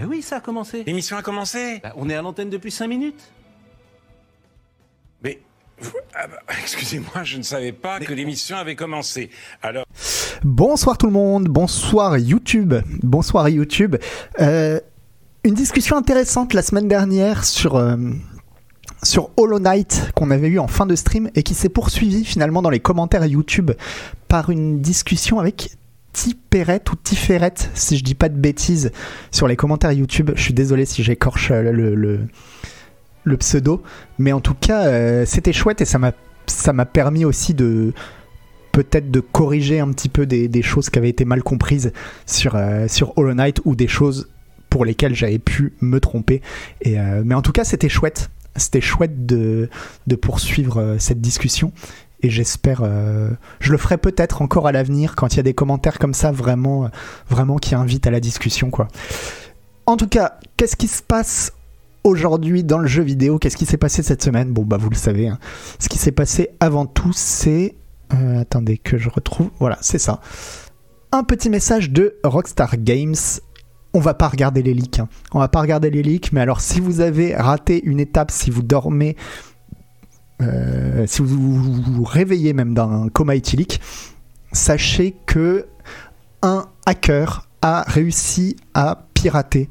Bah oui, ça a commencé. L'émission a commencé Bah, on est à l'antenne depuis 5 minutes. Mais. ah bah, Excusez-moi, je ne savais pas que l'émission avait commencé. Alors. Bonsoir tout le monde, bonsoir YouTube, bonsoir YouTube. Euh, une discussion intéressante la semaine dernière sur, euh, sur Hollow Knight qu'on avait eu en fin de stream et qui s'est poursuivie finalement dans les commentaires YouTube par une discussion avec Tiperet ou Tiferet, si je dis pas de bêtises, sur les commentaires YouTube. Je suis désolé si j'écorche euh, le, le, pseudo, mais en tout cas euh, c'était chouette et ça m'a ça m'a permis aussi de peut-être de corriger un petit peu des, choses qui avaient été mal comprises sur, euh, sur Hollow Knight ou des choses pour lesquelles j'avais pu me tromper. Et, mais en tout cas, c'était chouette. C'était chouette de, de poursuivre cette discussion. Et j'espère, euh, je le ferai peut-être encore à l'avenir quand il y a des commentaires comme ça vraiment, euh, vraiment qui invitent à la discussion, quoi. En tout cas, qu'est-ce qui se passe aujourd'hui dans le jeu vidéo? Qu'est-ce qui s'est passé cette semaine? Bon, bah vous le savez. hein. Ce qui s'est passé avant tout, c'est euh, attendez que je retrouve. Voilà, c'est ça. Un petit message de Rockstar Games. On va pas regarder les leaks. hein. On va pas regarder les leaks, mais alors si vous avez raté une étape, si vous dormez, euh, si vous vous, réveillez même d'un coma éthylique, sachez que un hacker a réussi à pirater.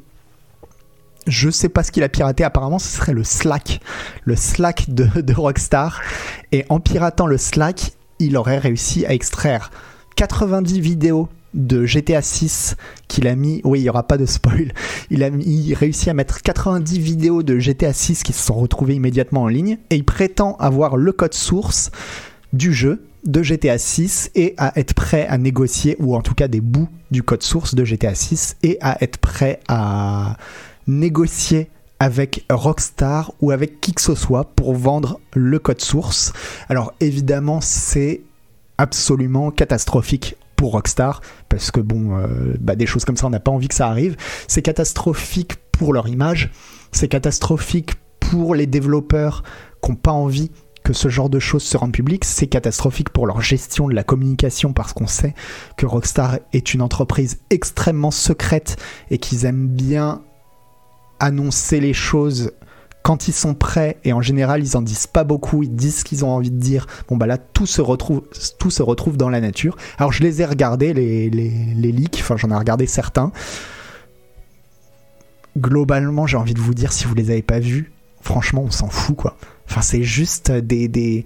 Je sais pas ce qu'il a piraté, apparemment ce serait le Slack, le Slack de Rockstar. Et en piratant le Slack, il aurait réussi à extraire 90 vidéos de GTA 6 qu'il a mis. Oui, il n'y aura pas de spoil. Il a mis, réussi à mettre 90 vidéos de GTA 6 qui se sont retrouvées immédiatement en ligne. Et il prétend avoir le code source du jeu de GTA 6 et à être prêt à négocier, ou en tout cas des bouts du code source de GTA 6, et à être prêt à négocier avec Rockstar ou avec qui que ce soit pour vendre le code source. Alors évidemment, c'est absolument catastrophique pour Rockstar parce que bon, euh, bah, des choses comme ça, on n'a pas envie que ça arrive. C'est catastrophique pour leur image, c'est catastrophique pour les développeurs qui n'ont pas envie que ce genre de choses se rendent publiques, c'est catastrophique pour leur gestion de la communication parce qu'on sait que Rockstar est une entreprise extrêmement secrète et qu'ils aiment bien annoncer les choses quand ils sont prêts et en général ils en disent pas beaucoup, ils disent ce qu'ils ont envie de dire. Bon bah là tout se retrouve, tout se retrouve dans la nature. Alors je les ai regardés les, les, les leaks, enfin j'en ai regardé certains. Globalement j'ai envie de vous dire si vous les avez pas vus, franchement on s'en fout quoi. Enfin c'est juste des, des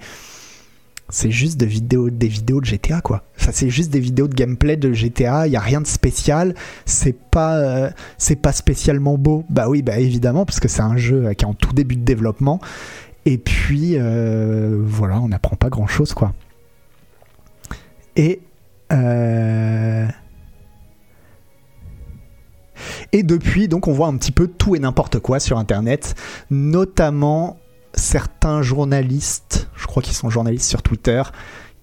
c'est juste des vidéos, de GTA quoi. C'est juste des vidéos de gameplay de GTA. Il y a rien de spécial. C'est pas, euh, pas spécialement beau. Bah oui, bah évidemment parce que c'est un jeu qui est en tout début de développement. Et puis euh, voilà, on n'apprend pas grand chose quoi. Et euh, et depuis, donc, on voit un petit peu tout et n'importe quoi sur Internet, notamment certains journalistes, je crois qu'ils sont journalistes sur Twitter,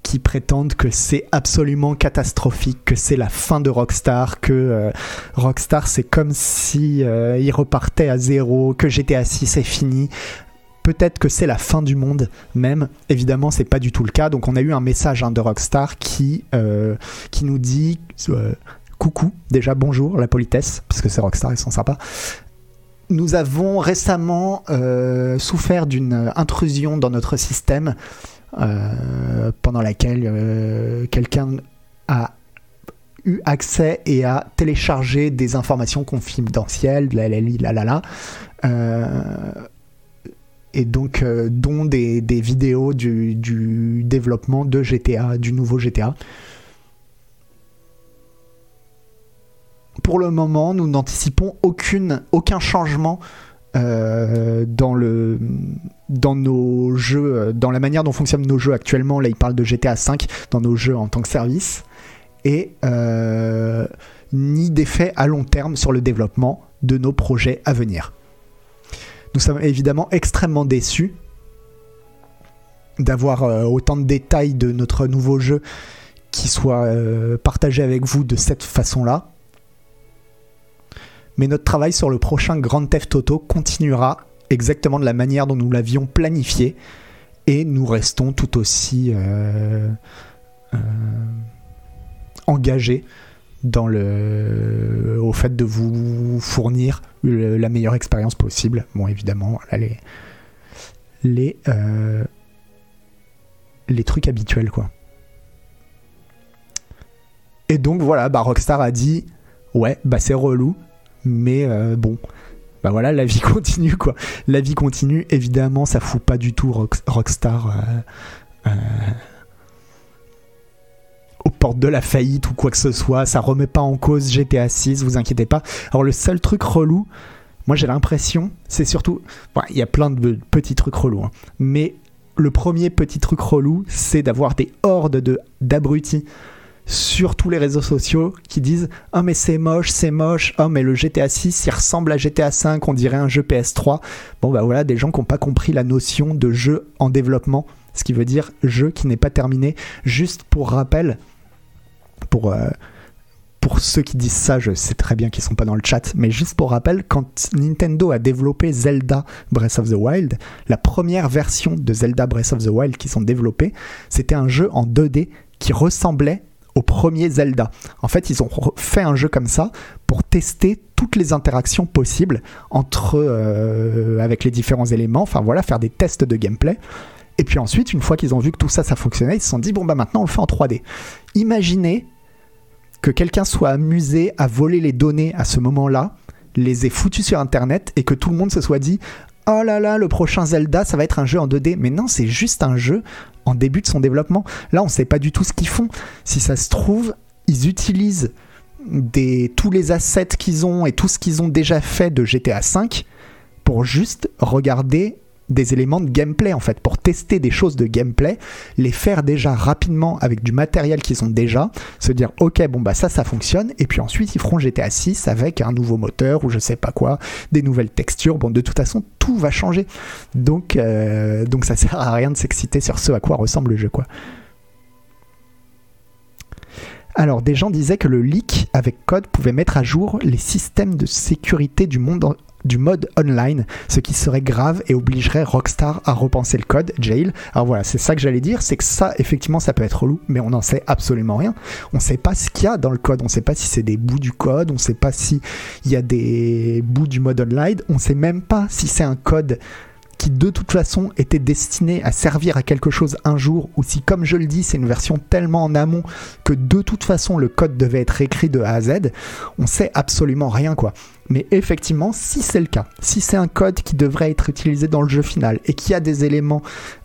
qui prétendent que c'est absolument catastrophique, que c'est la fin de Rockstar, que euh, Rockstar c'est comme si euh, il repartait à zéro, que GTA 6 est fini. Peut-être que c'est la fin du monde même. Évidemment, c'est pas du tout le cas. Donc, on a eu un message hein, de Rockstar qui euh, qui nous dit euh, coucou, déjà bonjour, la politesse, parce que c'est Rockstar, ils sont sympas. Nous avons récemment euh, souffert d'une intrusion dans notre système euh, pendant laquelle euh, quelqu'un a eu accès et a téléchargé des informations confidentielles, la la la la la, euh, et donc euh, dont des, des vidéos du, du développement de GTA, du nouveau GTA. Pour le moment, nous n'anticipons aucune, aucun changement euh, dans, le, dans nos jeux, euh, dans la manière dont fonctionnent nos jeux actuellement. Là, il parle de GTA V dans nos jeux en tant que service. Et euh, ni d'effet à long terme sur le développement de nos projets à venir. Nous sommes évidemment extrêmement déçus d'avoir autant de détails de notre nouveau jeu qui soient euh, partagés avec vous de cette façon-là. Mais notre travail sur le prochain Grand Theft Auto continuera exactement de la manière dont nous l'avions planifié et nous restons tout aussi euh, euh, engagés au fait de vous fournir la meilleure expérience possible. Bon, évidemment, les les euh, les trucs habituels quoi. Et donc voilà, bah Rockstar a dit ouais, bah c'est relou, mais euh, bon, bah voilà, la vie continue quoi. La vie continue, évidemment, ça fout pas du tout Rock- Rockstar euh, euh, aux portes de la faillite ou quoi que ce soit. Ça remet pas en cause GTA 6, vous inquiétez pas. Alors le seul truc relou, moi j'ai l'impression, c'est surtout, il y a plein de petits trucs relous, hein, mais le premier petit truc relou, c'est d'avoir des hordes de d'abrutis sur tous les réseaux sociaux qui disent oh mais c'est moche c'est moche. Oh mais le GTA 6 il ressemble à GTA 5 on dirait un jeu PS3 bon bah voilà des gens qui n'ont pas compris la notion de jeu en développement ce qui veut dire jeu qui n'est pas terminé. Juste pour rappel pour euh, pour ceux qui disent ça, je sais très bien qu'ils sont pas dans le chat, mais juste pour rappel, quand Nintendo a développé Zelda Breath of the Wild, la première version de Zelda Breath of the Wild qu'ils ont développé, c'était un jeu en 2D qui ressemblait au premier Zelda. En fait, ils ont fait un jeu comme ça pour tester toutes les interactions possibles entre euh, avec les différents éléments. Enfin voilà, faire des tests de gameplay. Et puis ensuite, une fois qu'ils ont vu que tout ça, ça fonctionnait, ils se sont dit bon bah maintenant on le fait en 3D. Imaginez que quelqu'un soit amusé à voler les données à ce moment-là, les ait foutues sur Internet et que tout le monde se soit dit oh là là, le prochain Zelda, ça va être un jeu en 2D. Mais non, c'est juste un jeu en début de son développement. Là, on sait pas du tout ce qu'ils font. Si ça se trouve, ils utilisent tous les assets qu'ils ont et tout ce qu'ils ont déjà fait de GTA V pour juste regarder des éléments de gameplay en fait, pour tester des choses de gameplay, les faire déjà rapidement avec du matériel qu'ils ont déjà, se dire ok bon bah ça ça fonctionne, et puis ensuite ils feront GTA 6 avec un nouveau moteur ou je sais pas quoi, des nouvelles textures, bon de toute façon tout va changer, donc, euh, donc ça sert à rien de s'exciter sur ce à quoi ressemble le jeu quoi. Alors, des gens disaient que le leak avec code pouvait mettre à jour les systèmes de sécurité du monde du mode online, ce qui serait grave et obligerait Rockstar à repenser le code jail. Alors voilà, c'est ça que j'allais dire, c'est que ça, effectivement, ça peut être relou, mais on n'en sait absolument rien. On sait pas ce qu'il y a dans le code, on sait pas si c'est des bouts du code, on sait pas si il y a des bouts du mode online, on sait même pas si c'est un code qui de toute façon était destiné à servir à quelque chose un jour, ou si, comme je le dis, c'est une version tellement en amont que de toute façon le code devait être écrit de A à Z, on sait absolument rien quoi. Mais effectivement, si c'est le cas, si c'est un code qui devrait être utilisé dans le jeu final et qui a des éléments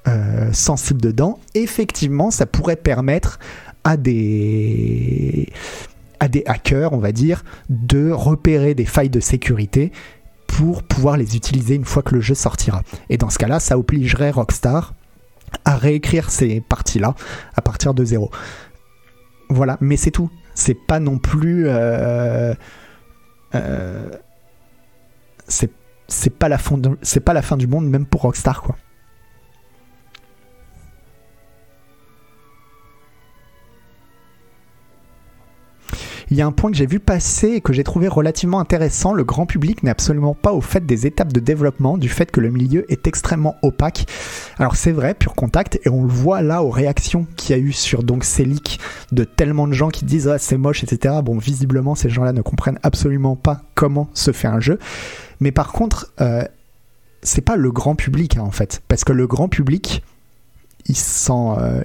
euh, sensibles dedans, effectivement, ça pourrait permettre à des à des hackers, on va dire, de repérer des failles de sécurité pour pouvoir les utiliser une fois que le jeu sortira. Et dans ce cas-là, ça obligerait Rockstar à réécrire ces parties-là à partir de zéro. Voilà, mais c'est tout. C'est pas non plus. euh, euh, c'est pas pas la fin du monde même pour Rockstar quoi. Il y a un point que j'ai vu passer et que j'ai trouvé relativement intéressant. Le grand public n'est absolument pas au fait des étapes de développement, du fait que le milieu est extrêmement opaque. Alors c'est vrai, pur contact, et on le voit là aux réactions qu'il y a eu sur donc ces leaks de tellement de gens qui disent ah, c'est moche, etc. Bon, visiblement ces gens-là ne comprennent absolument pas comment se fait un jeu. Mais par contre, euh, c'est pas le grand public hein, en fait, parce que le grand public il s'en euh,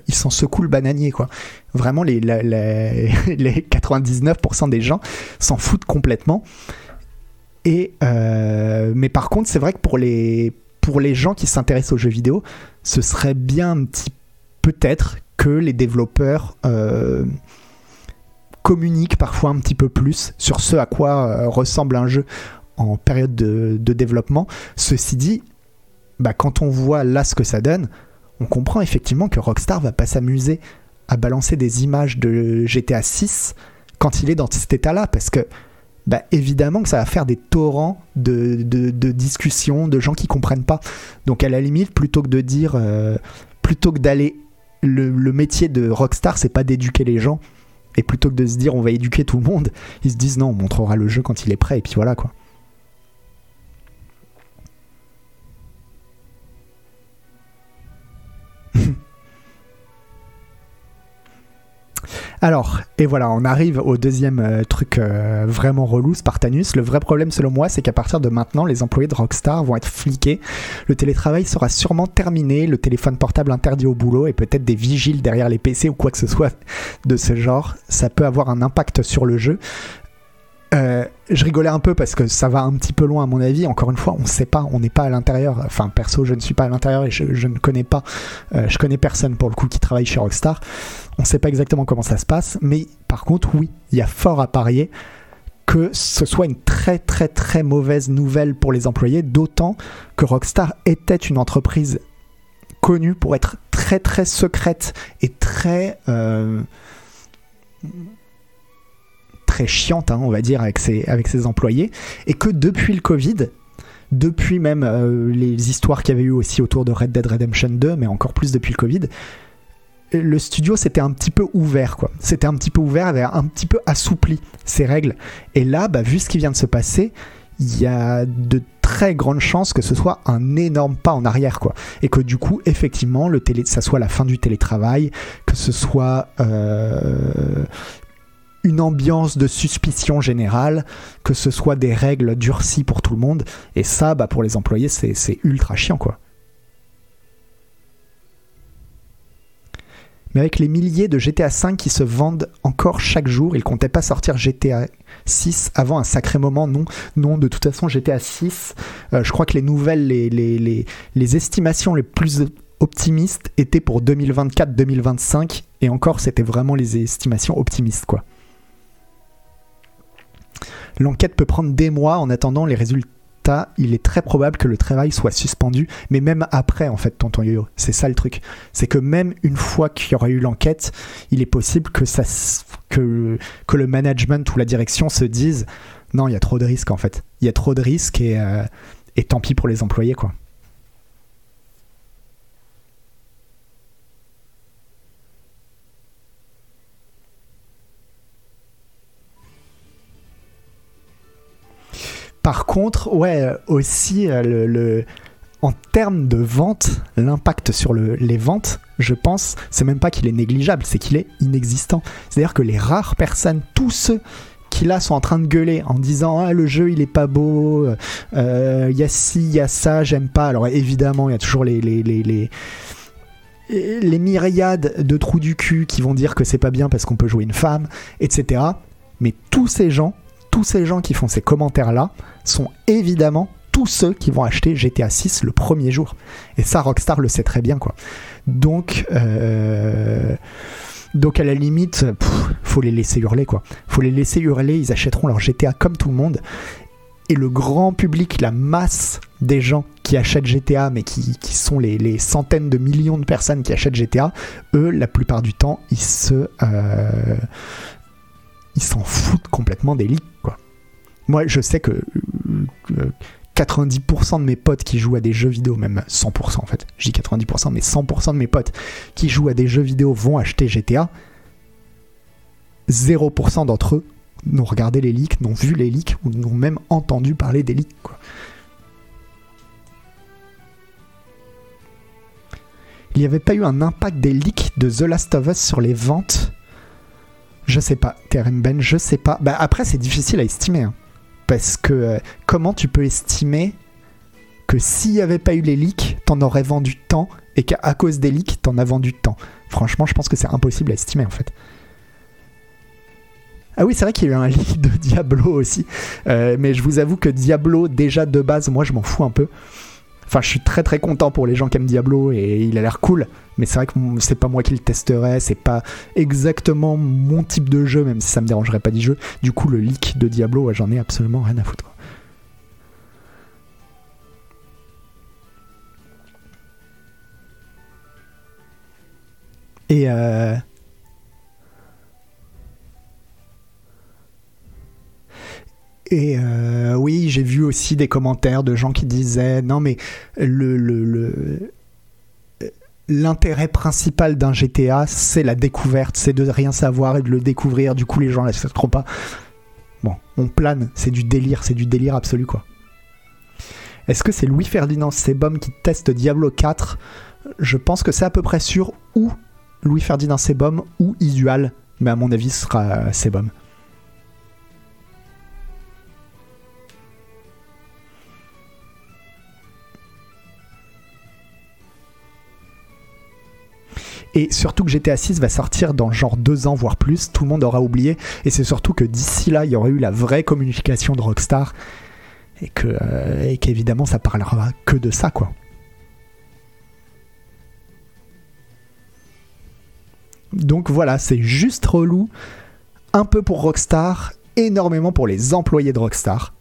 le bananier quoi. Vraiment les, les 99% des gens s'en foutent complètement. Et euh, mais par contre, c'est vrai que pour les pour les gens qui s'intéressent aux jeux vidéo, ce serait bien un petit peut-être que les développeurs euh, communiquent parfois un petit peu plus sur ce à quoi euh, ressemble un jeu en période de, de développement. Ceci dit, bah, quand on voit là ce que ça donne, on comprend effectivement que Rockstar va pas s'amuser à balancer des images de GTA 6 quand il est dans cet état-là, parce que bah, évidemment que ça va faire des torrents de, discussions, de gens qui comprennent pas. Donc à la limite, plutôt que de dire, euh, plutôt que d'aller, le, le métier de Rockstar, c'est pas d'éduquer les gens, et plutôt que de se dire on va éduquer tout le monde, ils se disent non, on montrera le jeu quand il est prêt, et puis voilà quoi. Alors, et voilà, on arrive au deuxième euh, truc euh, vraiment relou, Spartanus. Le vrai problème, selon moi, c'est qu'à partir de maintenant, les employés de Rockstar vont être fliqués. Le télétravail sera sûrement terminé, le téléphone portable interdit au boulot et peut-être des vigiles derrière les PC ou quoi que ce soit de ce genre. Ça peut avoir un impact sur le jeu. Euh, je rigolais un peu parce que ça va un petit peu loin à mon avis. Encore une fois, on ne sait pas, on n'est pas à l'intérieur. Enfin, perso, je ne suis pas à l'intérieur et je, ne connais pas, euh, je connais personne pour le coup qui travaille chez Rockstar. On ne sait pas exactement comment ça se passe, mais par contre, oui, il y a fort à parier que ce soit une très très très mauvaise nouvelle pour les employés, d'autant que Rockstar était une entreprise connue pour être très très secrète et très euh, très chiante, hein, on va dire, avec ses, avec ses employés, et que depuis le Covid, depuis même euh, les histoires qu'il y avait eu aussi autour de Red Dead Redemption 2, mais encore plus depuis le Covid, le studio s'était un petit peu ouvert, quoi. C'était un petit peu ouvert, avait un petit peu assoupli ses règles. Et là, bah, vu ce qui vient de se passer, il y a de très grandes chances que ce soit un énorme pas en arrière, quoi. Et que du coup, effectivement, le télé, ça soit la fin du télétravail, que ce soit euh, une ambiance de suspicion générale, que ce soit des règles durcies pour tout le monde. Et ça, bah, pour les employés, c'est ultra chiant, quoi. Mais avec les milliers de GTA V qui se vendent encore chaque jour, ils comptaient pas sortir GTA 6 avant un sacré moment. Non, non, de toute façon, GTA 6, euh, je crois que les nouvelles, les, les, estimations les plus optimistes étaient pour 2024-2025. Et encore, c'était vraiment les estimations optimistes, quoi. L'enquête peut prendre des mois en attendant les résultats. Il est très probable que le travail soit suspendu, mais même après, en fait, tonton Yo, c'est ça le truc. C'est que même une fois qu'il y aura eu l'enquête, il est possible que, ça, que, que le management ou la direction se dise non, il y a trop de risques en fait. Il y a trop de risques et, euh, et tant pis pour les employés, quoi. Par contre, ouais, aussi, euh, le, en termes de vente, l'impact sur les ventes, je pense, c'est même pas qu'il est négligeable, c'est qu'il est inexistant. C'est-à-dire que les rares personnes, tous ceux qui là sont en train de gueuler en disant ah le jeu il est pas beau, il euh, y a ci, il y a ça, j'aime pas. Alors évidemment il y a toujours les, les, les, les les myriades de trous du cul qui vont dire que c'est pas bien parce qu'on peut jouer une femme, etc. Mais tous ces gens tous ces gens qui font ces commentaires-là sont évidemment tous ceux qui vont acheter GTA 6 le premier jour. Et ça, Rockstar le sait très bien, quoi. Donc, euh, donc à la limite, faut les laisser hurler, quoi. Faut les laisser hurler, ils achèteront leur GTA comme tout le monde. Et le grand public, la masse des gens qui achètent GTA, mais qui, sont les, centaines de millions de personnes qui achètent GTA, eux, la plupart du temps, ils se, euh, ils s'en foutent complètement des leaks, quoi. Moi, je sais que 90% euh, de mes potes qui jouent à des jeux vidéo, même 100% en fait, je dis 90%, mais 100% de mes potes qui jouent à des jeux vidéo vont acheter GTA. 0% d'entre eux n'ont regardé les leaks, n'ont vu les leaks ou n'ont même entendu parler des leaks. Il n'y avait pas eu un impact des leaks de The Last of Us sur les ventes? Je sais pas, Terem Ben, je sais pas. Bah après, c'est difficile à estimer. Hein. Parce que euh, comment tu peux estimer que s'il n'y avait pas eu les leaks, t'en aurais vendu tant et qu'à cause des leaks, t'en as vendu tant? Franchement, je pense que c'est impossible à estimer en fait. Ah oui, c'est vrai qu'il y a eu un leak de Diablo aussi. Euh, mais je vous avoue que Diablo, déjà de base, moi je m'en fous un peu. Enfin, je suis très très content pour les gens qui aiment Diablo et il a l'air cool. Mais c'est vrai que c'est pas moi qui le testerai, c'est pas exactement mon type de jeu, même si ça me dérangerait pas du jeu. Du coup, le leak de Diablo, j'en ai absolument rien à foutre. Et euh, Et euh, oui, j'ai vu aussi des commentaires de gens qui disaient non mais le, l'intérêt principal d'un GTA, c'est la découverte, c'est de rien savoir et de le découvrir. Du coup, les gens l'accepteront pas. Bon, on plane, c'est du délire, c'est du délire absolu quoi. Est-ce que c'est Louis Ferdinand Sebum qui teste Diablo 4 Je pense que c'est à peu près sûr ou Louis Ferdinand Sebum ou Isual Mais à mon avis, ce sera Sebum. Et surtout que GTA 6 va sortir dans genre deux ans, voire plus. Tout le monde aura oublié. Et c'est surtout que d'ici là, il y aura eu la vraie communication de Rockstar. Et que, euh, et qu'évidemment, ça parlera que de ça, quoi. Donc voilà, c'est juste relou. Un peu pour Rockstar, énormément pour les employés de Rockstar.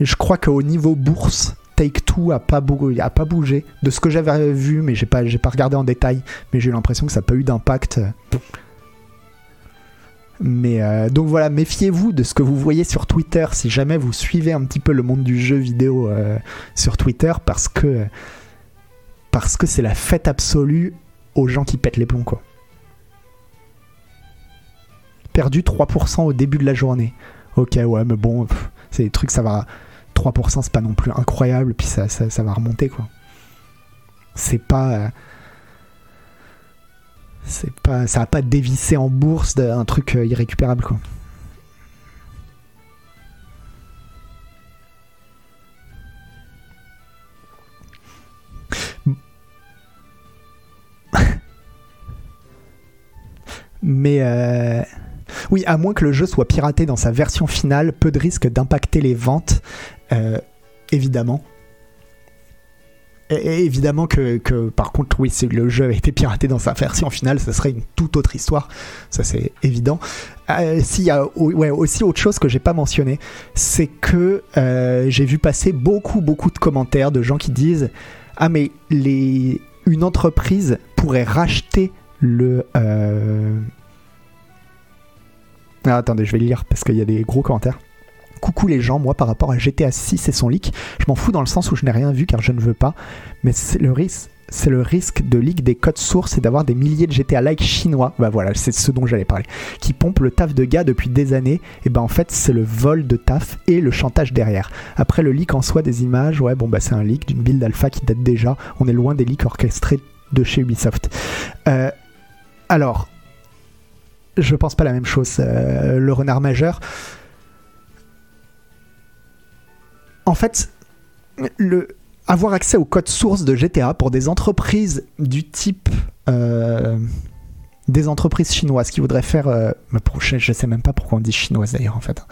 Je crois qu'au niveau bourse, Take Two a pas, bougé de ce que j'avais vu, mais j'ai pas, pas regardé en détail. Mais j'ai eu l'impression que ça n'a pas eu d'impact. Mais euh, donc voilà, méfiez-vous de ce que vous voyez sur Twitter si jamais vous suivez un petit peu le monde du jeu vidéo euh, sur Twitter parce que parce que c'est la fête absolue aux gens qui pètent les plombs quoi. Perdu 3% au début de la journée. Ok ouais mais bon, c'est des trucs ça va 3%, c'est pas non plus incroyable, puis ça, ça, va remonter, quoi. C'est pas. Euh, c'est pas. Ça va pas dévisser en bourse d'un truc euh, irrécupérable, quoi. Mais. Euh, oui, à moins que le jeu soit piraté dans sa version finale, peu de risque d'impacter les ventes, euh, évidemment. Et, évidemment que, par contre, oui, si le jeu a été piraté dans sa version finale, ça serait une toute autre histoire. Ça, c'est évident. Euh, S'il y a ouais, aussi autre chose que j'ai pas mentionné, c'est que euh, j'ai vu passer beaucoup, beaucoup de commentaires de gens qui disent Ah, mais les... une entreprise pourrait racheter le. Ah, attendez, je vais lire parce qu'il y a des gros commentaires. Coucou les gens, moi par rapport à GTA 6 et son leak, je m'en fous dans le sens où je n'ai rien vu car je ne veux pas, mais c'est le risque c'est le risque de leak des codes sources et d'avoir des milliers de GTA like chinois, bah voilà, c'est ce dont j'allais parler, qui pompent le taf de gars depuis des années, et ben en fait c'est le vol de taf et le chantage derrière. Après le leak en soi des images, ouais bon bah c'est un leak d'une build alpha qui date déjà, on est loin des leaks orchestrés de chez Ubisoft. Euh, alors, je pense pas la même chose. Euh, le renard majeur. En fait, avoir accès au code source de GTA pour des entreprises du type euh, des entreprises chinoises qui voudraient faire, euh, je sais même pas pourquoi on dit chinoise d'ailleurs en fait,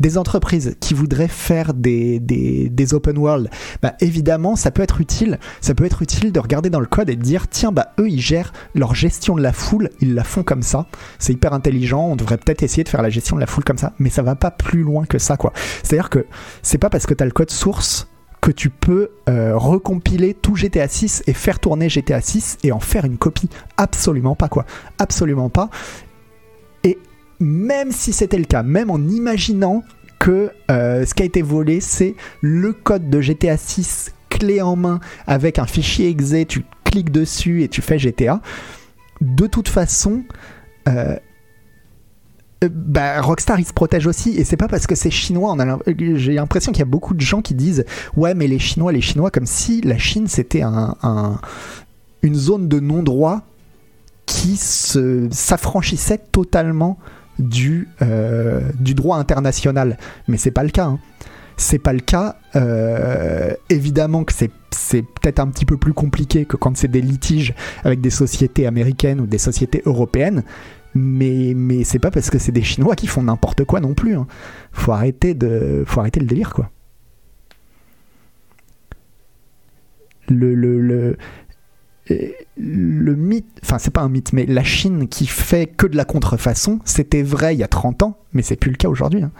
des entreprises qui voudraient faire des, des, open world, bah évidemment ça peut être utile, ça peut être utile de regarder dans le code et de dire tiens bah eux ils gèrent leur gestion de la foule, ils la font comme ça, c'est hyper intelligent, on devrait peut-être essayer de faire la gestion de la foule comme ça, mais ça va pas plus loin que ça quoi. C'est-à-dire que c'est pas parce que tu as le code source que tu peux euh, recompiler tout GTA 6 et faire tourner GTA 6 et en faire une copie. Absolument pas, quoi. Absolument pas. Et même si c'était le cas, même en imaginant que euh, ce qui a été volé, c'est le code de GTA 6 clé en main avec un fichier exe, tu cliques dessus et tu fais GTA. De toute façon, euh, bah, Rockstar il se protège aussi et c'est pas parce que c'est chinois j'ai l'impression qu'il y a beaucoup de gens qui disent ouais mais les chinois les chinois comme si la Chine c'était un, une zone de non-droit qui s'affranchissait totalement du, euh, du droit international mais c'est pas le cas hein. c'est pas le cas euh, évidemment que c'est peut-être un petit peu plus compliqué que quand c'est des litiges avec des sociétés américaines ou des sociétés européennes mais, mais c'est pas parce que c'est des Chinois qui font n'importe quoi non plus. Hein. Faut, arrêter de, faut arrêter le délire, quoi. Le, le, le, le mythe, enfin c'est pas un mythe, mais la Chine qui fait que de la contrefaçon, c'était vrai il y a 30 ans, mais c'est plus le cas aujourd'hui. Hein.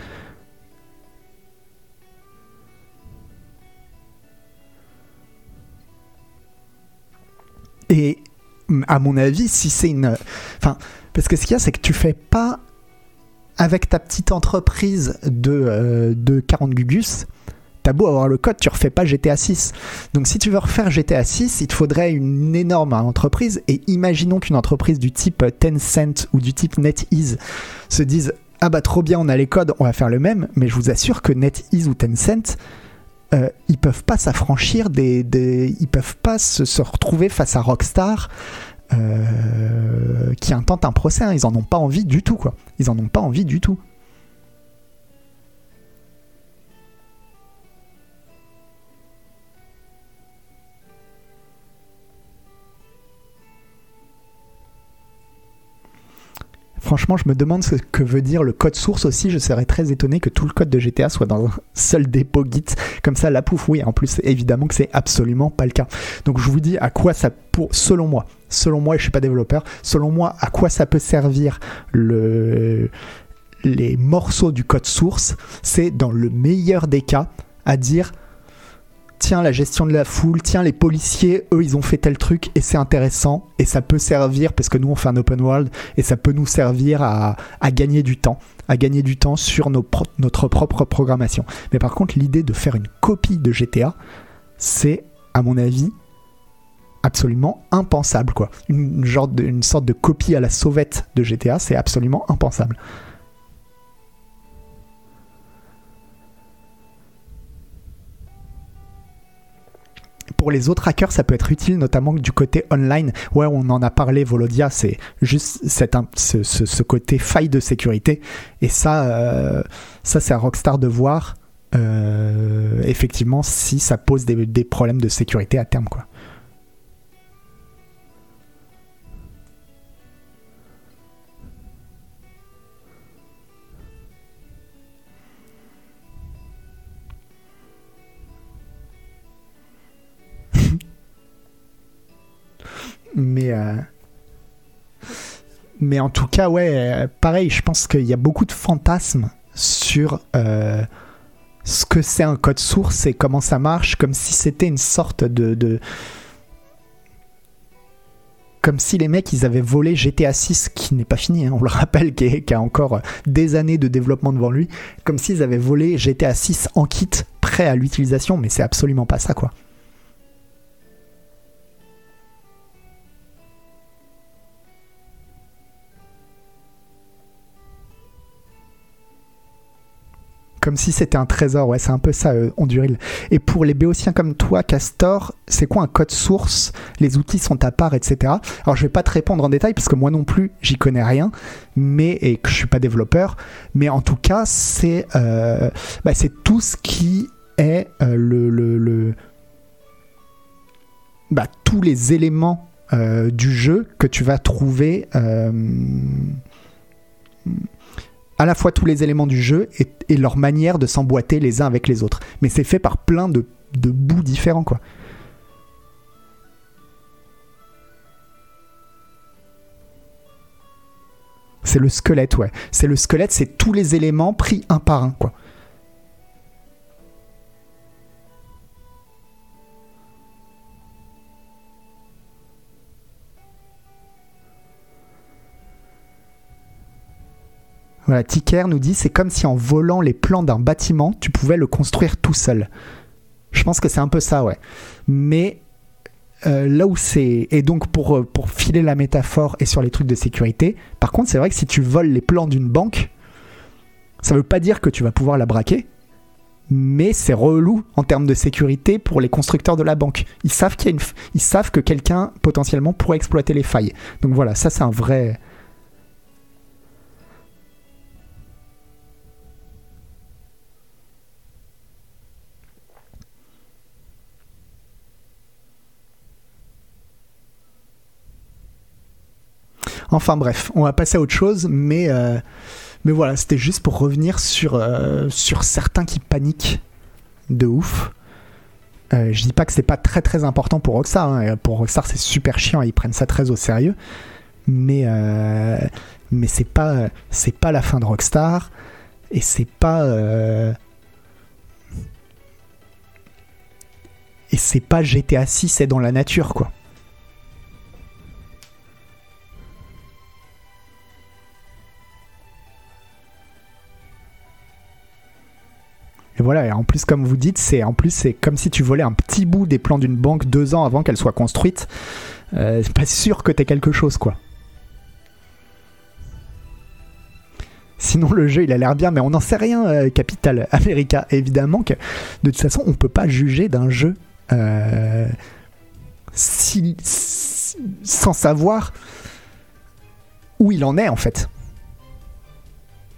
Et à mon avis, si c'est une. Enfin, parce que ce qu'il y a, c'est que tu fais pas avec ta petite entreprise de, euh, de 40 gugus. T'as beau avoir le code, tu refais pas GTA 6. Donc si tu veux refaire GTA 6, il te faudrait une énorme entreprise. Et imaginons qu'une entreprise du type Tencent ou du type NetEase se dise Ah bah trop bien, on a les codes, on va faire le même. Mais je vous assure que NetEase ou Tencent, euh, ils peuvent pas s'affranchir des, des, Ils peuvent pas se, se retrouver face à Rockstar euh, qui intentent un procès. hein. Ils en ont pas envie du tout, quoi. Ils en ont pas envie du tout. Franchement, je me demande ce que veut dire le code source aussi. Je serais très étonné que tout le code de GTA soit dans un seul dépôt Git. Comme ça, la pouf, oui. En plus, évidemment que c'est absolument pas le cas. Donc, je vous dis à quoi ça, pour, selon moi, selon moi, et je suis pas développeur, selon moi, à quoi ça peut servir le, les morceaux du code source. C'est dans le meilleur des cas à dire tiens la gestion de la foule, tiens les policiers, eux ils ont fait tel truc et c'est intéressant et ça peut servir parce que nous on fait un open world et ça peut nous servir à, gagner du temps, à gagner du temps sur notre propre programmation. Mais par contre l'idée de faire une copie de GTA, c'est à mon avis absolument impensable quoi. Une, une sorte de copie à la sauvette de GTA, c'est absolument impensable. Pour les autres hackers, ça peut être utile, notamment du côté online. Ouais, on en a parlé, Volodia, c'est juste cet im- ce, ce- ce côté faille de sécurité. Et ça, euh, ça c'est à Rockstar de voir, euh, effectivement, si ça pose des, des problèmes de sécurité à terme, quoi. Mais, euh, mais en tout cas, ouais, euh, pareil, je pense qu'il y a beaucoup de fantasmes sur euh, ce que c'est un code source et comment ça marche, comme si c'était une sorte de, Comme si les mecs, ils avaient volé GTA 6, qui n'est pas fini, hein, on le rappelle, qui, qui a encore des années de développement devant lui, comme s'ils avaient volé GTA 6 en kit, prêt à l'utilisation, mais c'est absolument pas ça, quoi. Comme si c'était un trésor, ouais, c'est un peu ça, euh, Onduril. Et pour les béotiens comme toi, Castor, c'est quoi un code source? Les outils sont à part, etc. Alors je vais pas te répondre en détail parce que moi non plus, j'y connais rien, mais et que je suis pas développeur. Mais en tout cas, c'est euh, bah, tout ce qui est euh, le, le, le- bah, tous les éléments euh, du jeu que tu vas trouver. À la fois tous les éléments du jeu et, et leur manière de s'emboîter les uns avec les autres. Mais c'est fait par plein de, de bouts différents, quoi. C'est le squelette, ouais. C'est le squelette, c'est tous les éléments pris un par un, quoi. Voilà, Ticker nous dit c'est comme si en volant les plans d'un bâtiment, tu pouvais le construire tout seul. Je pense que c'est un peu ça, ouais. Mais euh, là où c'est. Et donc, pour, euh, pour filer la métaphore et sur les trucs de sécurité, par contre, c'est vrai que si tu voles les plans d'une banque, ça veut pas dire que tu vas pouvoir la braquer, mais c'est relou en termes de sécurité pour les constructeurs de la banque. Ils savent, qu'il y a une... Ils savent que quelqu'un potentiellement pourrait exploiter les failles. Donc voilà, ça c'est un vrai. Enfin bref, on va passer à autre chose, mais, euh, voilà, c'était juste pour revenir sur, euh, certains qui paniquent de ouf. Euh, je dis pas que c'est pas très très important pour Rockstar. hein. Pour Rockstar, c'est super chiant, ils prennent ça très au sérieux. Mais, mais c'est pas, c'est pas la fin de Rockstar. Et c'est pas. Et c'est pas GTA 6, c'est dans la nature, quoi. Et voilà, et en plus, comme vous dites, c'est en plus c'est comme si tu volais un petit bout des plans d'une banque deux ans avant qu'elle soit construite. Euh, c'est pas sûr que t'aies quelque chose, quoi. Sinon, le jeu, il a l'air bien, mais on n'en sait rien, euh, Capital America. Évidemment que, de toute façon, on peut pas juger d'un jeu euh, si, sans savoir où il en est en fait.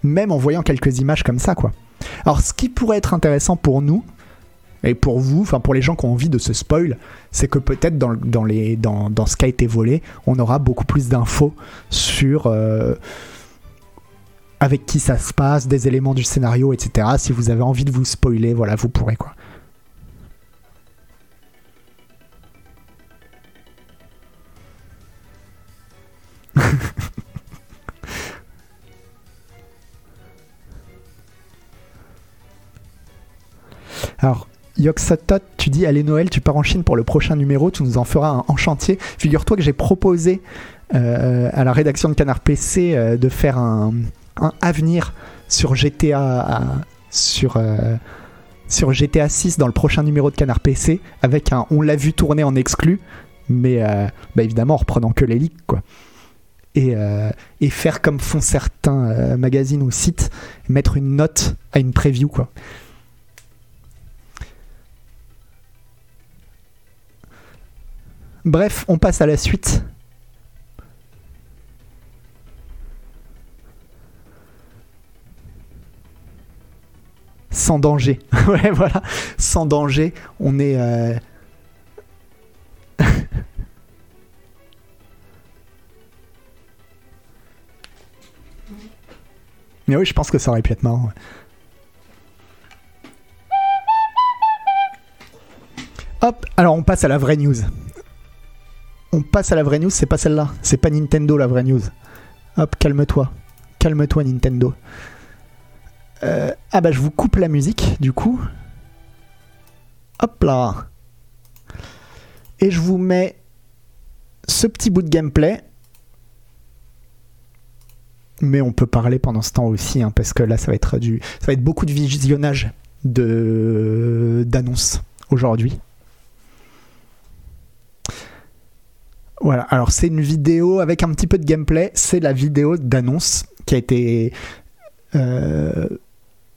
Même en voyant quelques images comme ça, quoi. Alors, ce qui pourrait être intéressant pour nous, et pour vous, enfin pour les gens qui ont envie de se spoil, c'est que peut-être dans, dans, les, dans, dans, ce qui a été volé, on aura beaucoup plus d'infos sur euh, avec qui ça se passe, des éléments du scénario, etc. Si vous avez envie de vous spoiler, voilà, vous pourrez quoi. Alors, Yoxotot, tu dis allez Noël, tu pars en Chine pour le prochain numéro, tu nous en feras un en chantier. Figure-toi que j'ai proposé euh, à la rédaction de Canard PC euh, de faire un, avenir sur GTA sur euh, sur GTA 6 dans le prochain numéro de Canard PC avec un on l'a vu tourner en exclu, mais bah, évidemment en reprenant que les leaks quoi. Et, et, faire comme font certains magazines ou sites, mettre une note à une preview quoi. Bref, on passe à la suite. Sans danger. ouais, voilà. Sans danger. On est. Euh, Mais oui, je pense que ça aurait pu être marrant. Hop, alors on passe à la vraie news on passe à la vraie news, c'est pas celle-là. C'est pas Nintendo la vraie news. Hop, calme-toi. Calme-toi Nintendo. Euh, ah bah je vous coupe la musique du coup. Hop là. Et je vous mets ce petit bout de gameplay. Mais on peut parler pendant ce temps aussi, hein, parce que là ça va être du, ça va être beaucoup de visionnage de d'annonces aujourd'hui. Voilà, alors c'est une vidéo avec un petit peu de gameplay. C'est la vidéo d'annonce qui a été euh,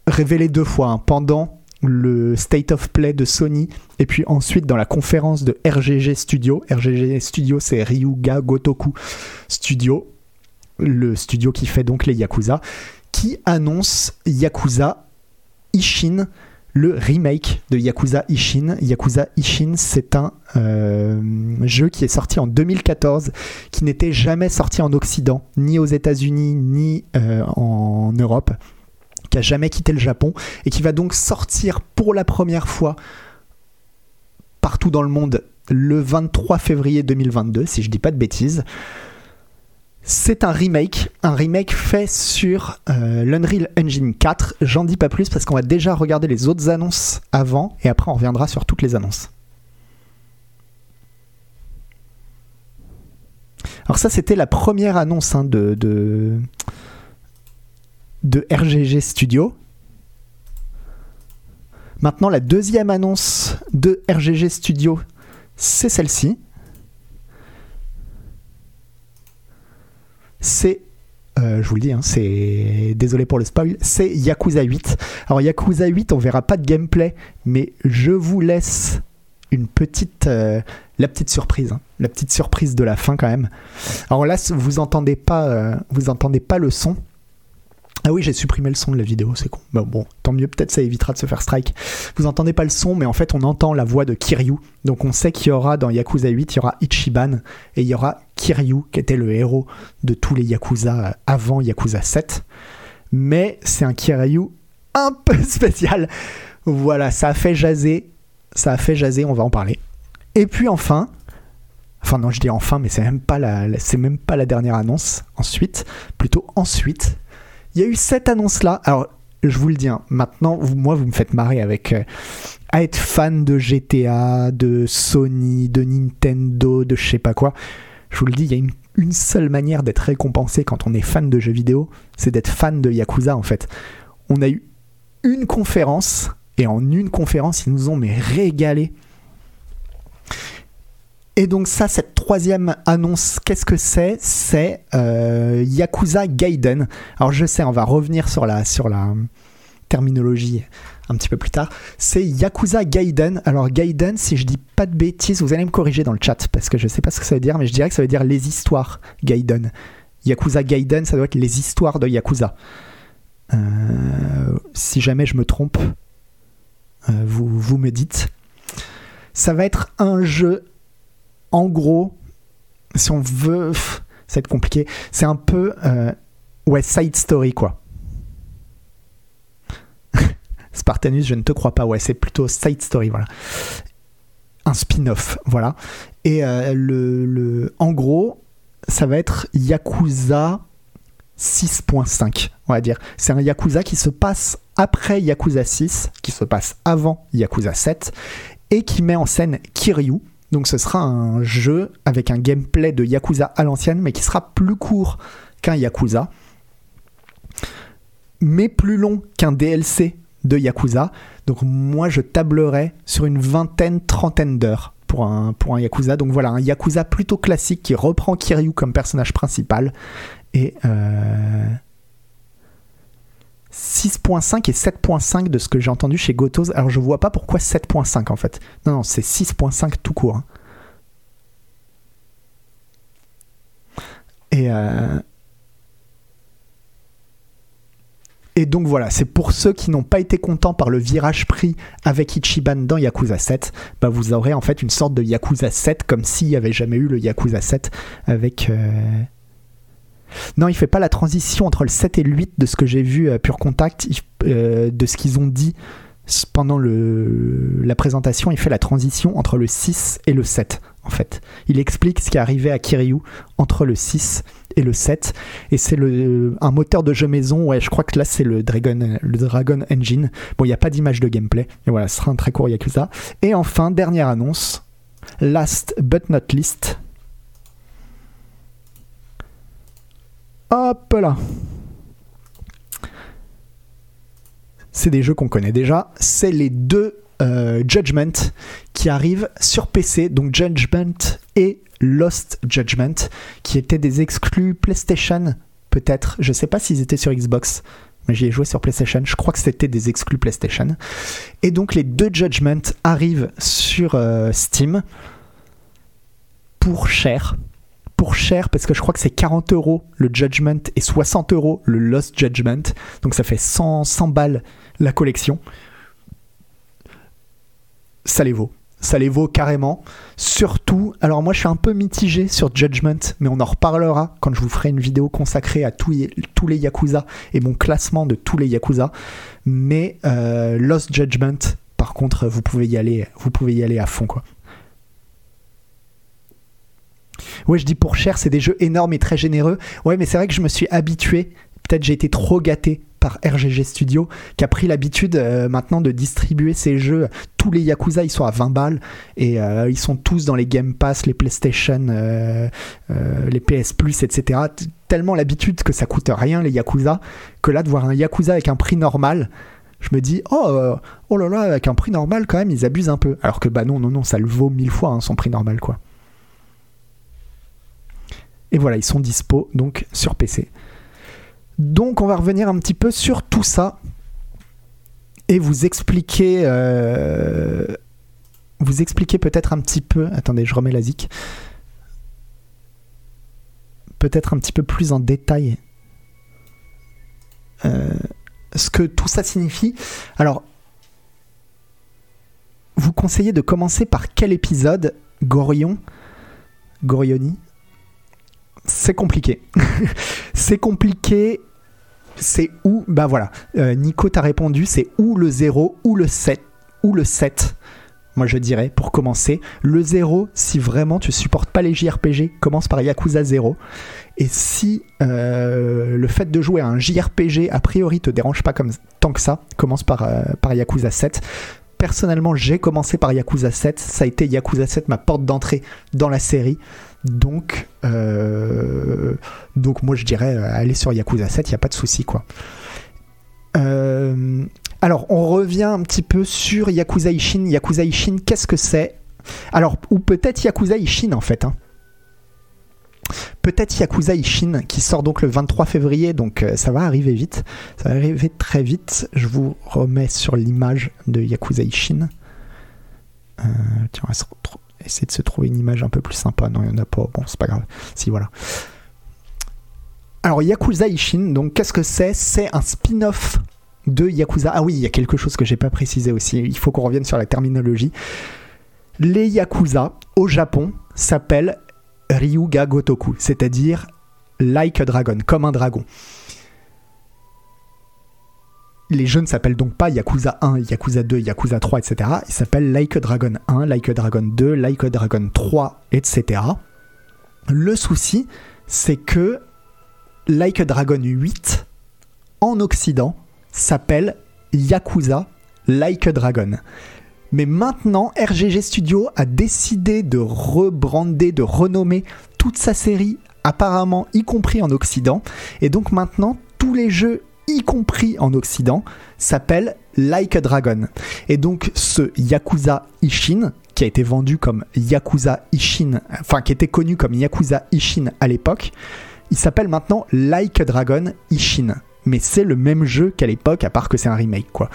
révélée deux fois hein, pendant le State of Play de Sony et puis ensuite dans la conférence de RGG Studio. RGG Studio, c'est Ryuga Gotoku Studio, le studio qui fait donc les Yakuza, qui annonce Yakuza Ishin le remake de Yakuza Ishin. Yakuza Ishin, c'est un euh, jeu qui est sorti en 2014, qui n'était jamais sorti en Occident, ni aux États-Unis, ni euh, en Europe, qui a jamais quitté le Japon, et qui va donc sortir pour la première fois partout dans le monde le 23 février 2022, si je dis pas de bêtises. C'est un remake, un remake fait sur euh, l'Unreal Engine 4. J'en dis pas plus parce qu'on va déjà regarder les autres annonces avant et après on reviendra sur toutes les annonces. Alors ça c'était la première annonce hein, de, de, de RGG Studio. Maintenant la deuxième annonce de RGG Studio, c'est celle-ci. C'est euh, je vous le dis, hein, c'est désolé pour le spoil, c'est Yakuza 8. Alors Yakuza 8, on verra pas de gameplay, mais je vous laisse une petite, euh, la petite surprise, hein. la petite surprise de la fin quand même. Alors là, vous entendez pas, euh, vous entendez pas le son, ah oui, j'ai supprimé le son de la vidéo, c'est con. Bon, tant mieux, peut-être ça évitera de se faire strike. Vous entendez pas le son, mais en fait, on entend la voix de Kiryu. Donc, on sait qu'il y aura dans Yakuza 8, il y aura Ichiban et il y aura Kiryu, qui était le héros de tous les Yakuza avant Yakuza 7. Mais c'est un Kiryu un peu spécial. Voilà, ça a fait jaser. Ça a fait jaser, on va en parler. Et puis enfin, enfin non, je dis enfin, mais c'est même pas la, c'est même pas la dernière annonce. Ensuite, plutôt ensuite, il y a eu cette annonce-là. Alors, je vous le dis, hein, maintenant, moi, vous me faites marrer avec. Euh, à être fan de GTA, de Sony, de Nintendo, de je sais pas quoi. Je vous le dis, il y a une, seule manière d'être récompensé quand on est fan de jeux vidéo, c'est d'être fan de Yakuza en fait. On a eu une conférence, et en une conférence, ils nous ont mais régalé et donc ça, cette troisième annonce, qu'est-ce que c'est? C'est euh, Yakuza Gaiden. Alors je sais, on va revenir sur la, sur la terminologie un petit peu plus tard, c'est Yakuza Gaiden. Alors Gaiden, si je dis pas de bêtises, vous allez me corriger dans le chat parce que je sais pas ce que ça veut dire, mais je dirais que ça veut dire les histoires Gaiden. Yakuza Gaiden, ça doit être les histoires de Yakuza. Euh, si jamais je me trompe, euh, vous, vous me dites. Ça va être un jeu, en gros, si on veut, ça va être compliqué. C'est un peu, euh, ouais, side story quoi. Spartanus, je ne te crois pas. Ouais, c'est plutôt side story, voilà. Un spin-off, voilà. Et euh, le, le, en gros, ça va être Yakuza 6.5, on va dire. C'est un Yakuza qui se passe après Yakuza 6, qui se passe avant Yakuza 7, et qui met en scène Kiryu. Donc ce sera un jeu avec un gameplay de Yakuza à l'ancienne, mais qui sera plus court qu'un Yakuza, mais plus long qu'un DLC de Yakuza. Donc moi je tablerai sur une vingtaine, trentaine d'heures pour un, Yakuza. Donc voilà, un Yakuza plutôt classique qui reprend Kiryu comme personnage principal. Et euh, 6.5 et 7.5 de ce que j'ai entendu chez Gotos. Alors je vois pas pourquoi 7.5 en fait. Non, non, c'est 6.5 tout court. hein. Et, euh, et donc voilà, c'est pour ceux qui n'ont pas été contents par le virage pris avec Ichiban dans Yakuza 7, bah vous aurez en fait une sorte de Yakuza 7 comme s'il n'y avait jamais eu le Yakuza 7 avec... euh, Non, il fait pas la transition entre le 7 et le 8 de ce que j'ai vu à Pure Contact, euh, de ce qu'ils ont dit pendant le, la présentation, il fait la transition entre le 6 et le 7 en fait. Il explique ce qui est arrivé à Kiryu entre le 6 et le 7 et c'est un moteur de jeu maison, ouais, je crois que là c'est le Dragon le Dragon Engine. Bon, il n'y a pas d'image de gameplay et voilà, ce sera un très court Yakuza. Et enfin, dernière annonce, last but not least. Hop là. C'est des jeux qu'on connaît déjà. C'est les deux euh, Judgment qui arrivent sur PC. Donc Judgment et Lost Judgment, qui étaient des exclus PlayStation, peut-être. Je sais pas s'ils étaient sur Xbox, mais j'y ai joué sur PlayStation. Je crois que c'était des exclus PlayStation. Et donc les deux Judgment arrivent sur euh, Steam pour cher. Pour cher, parce que je crois que c'est 40 euros le Judgment et 60 euros le Lost Judgment. Donc ça fait 100, 100 balles la collection. Ça les vaut. Ça les vaut carrément. Surtout, alors moi je suis un peu mitigé sur Judgment, mais on en reparlera quand je vous ferai une vidéo consacrée à tous les, Yakuza et mon classement de tous les Yakuza. Mais euh, Lost Judgment, par contre, vous pouvez y aller, vous pouvez y aller à fond quoi. Ouais, je dis pour cher, c'est des jeux énormes et très généreux. Ouais, mais c'est vrai que je me suis habitué. Peut-être j'ai été trop gâté par RGG Studio, qui a pris l'habitude euh, maintenant de distribuer ces jeux. Tous les Yakuza, ils sont à 20 balles et euh, ils sont tous dans les Game Pass, les PlayStation, euh, les PS Plus, etc. Tellement l'habitude que ça coûte rien les Yakuza, que là de voir un Yakuza avec un prix normal, je me dis oh oh là là avec un prix normal quand même ils abusent un peu. Alors que bah non non non ça le vaut mille fois hein, son prix normal quoi. Et voilà, ils sont dispo donc sur PC. Donc on va revenir un petit peu sur tout ça et vous expliquer, euh, vous expliquer peut-être un petit peu. Attendez, je remets la zik. Peut-être un petit peu plus en détail euh, ce que tout ça signifie. Alors, vous conseillez de commencer par quel épisode Gorion Gorioni? C'est compliqué. c'est compliqué. C'est où Bah voilà. Euh, Nico t'a répondu, c'est ou le 0 ou le 7 ou le 7. Moi je dirais pour commencer, le 0 si vraiment tu supportes pas les JRPG, commence par Yakuza 0. Et si euh, le fait de jouer à un JRPG a priori te dérange pas tant que ça, commence par, euh, par Yakuza 7. Personnellement, j'ai commencé par Yakuza 7. Ça a été Yakuza 7 ma porte d'entrée dans la série. Donc, euh, donc moi je dirais euh, aller sur Yakuza 7, il n'y a pas de souci quoi. Euh, alors on revient un petit peu sur Yakuza Ishin. Yakuza Ishin, qu'est-ce que c'est? Alors, ou peut-être Yakuza Ishin en fait. hein. peut-être Yakuza Ishin qui sort donc le 23 février, donc ça va arriver vite. Ça va arriver très vite. Je vous remets sur l'image de Yakuza Ishin. Tiens, on se essayer de se trouver une image un peu plus sympa. Non, il n'y en a pas. Bon, c'est pas grave. Si, voilà. Alors, Yakuza Ishin, donc qu'est-ce que c'est? C'est un spin-off de Yakuza. Ah oui, il y a quelque chose que j'ai pas précisé aussi. Il faut qu'on revienne sur la terminologie. Les Yakuza au Japon s'appellent Ryuga Gotoku, c'est-à-dire like a dragon, comme un dragon. Les jeux ne s'appellent donc pas Yakuza 1, Yakuza 2, Yakuza 3, etc. Ils s'appellent Like a Dragon 1, Like a Dragon 2, Like a Dragon 3, etc. Le souci, c'est que Like a Dragon 8, en Occident, s'appelle Yakuza Like a Dragon. Mais maintenant, RGG Studio a décidé de rebrander, de renommer toute sa série, apparemment y compris en Occident. Et donc maintenant, tous les jeux, y compris en Occident, s'appellent Like a Dragon. Et donc ce Yakuza Ishin, qui a été vendu comme Yakuza Ishin, enfin qui était connu comme Yakuza Ishin à l'époque, il s'appelle maintenant Like a Dragon Ishin. Mais c'est le même jeu qu'à l'époque, à part que c'est un remake, quoi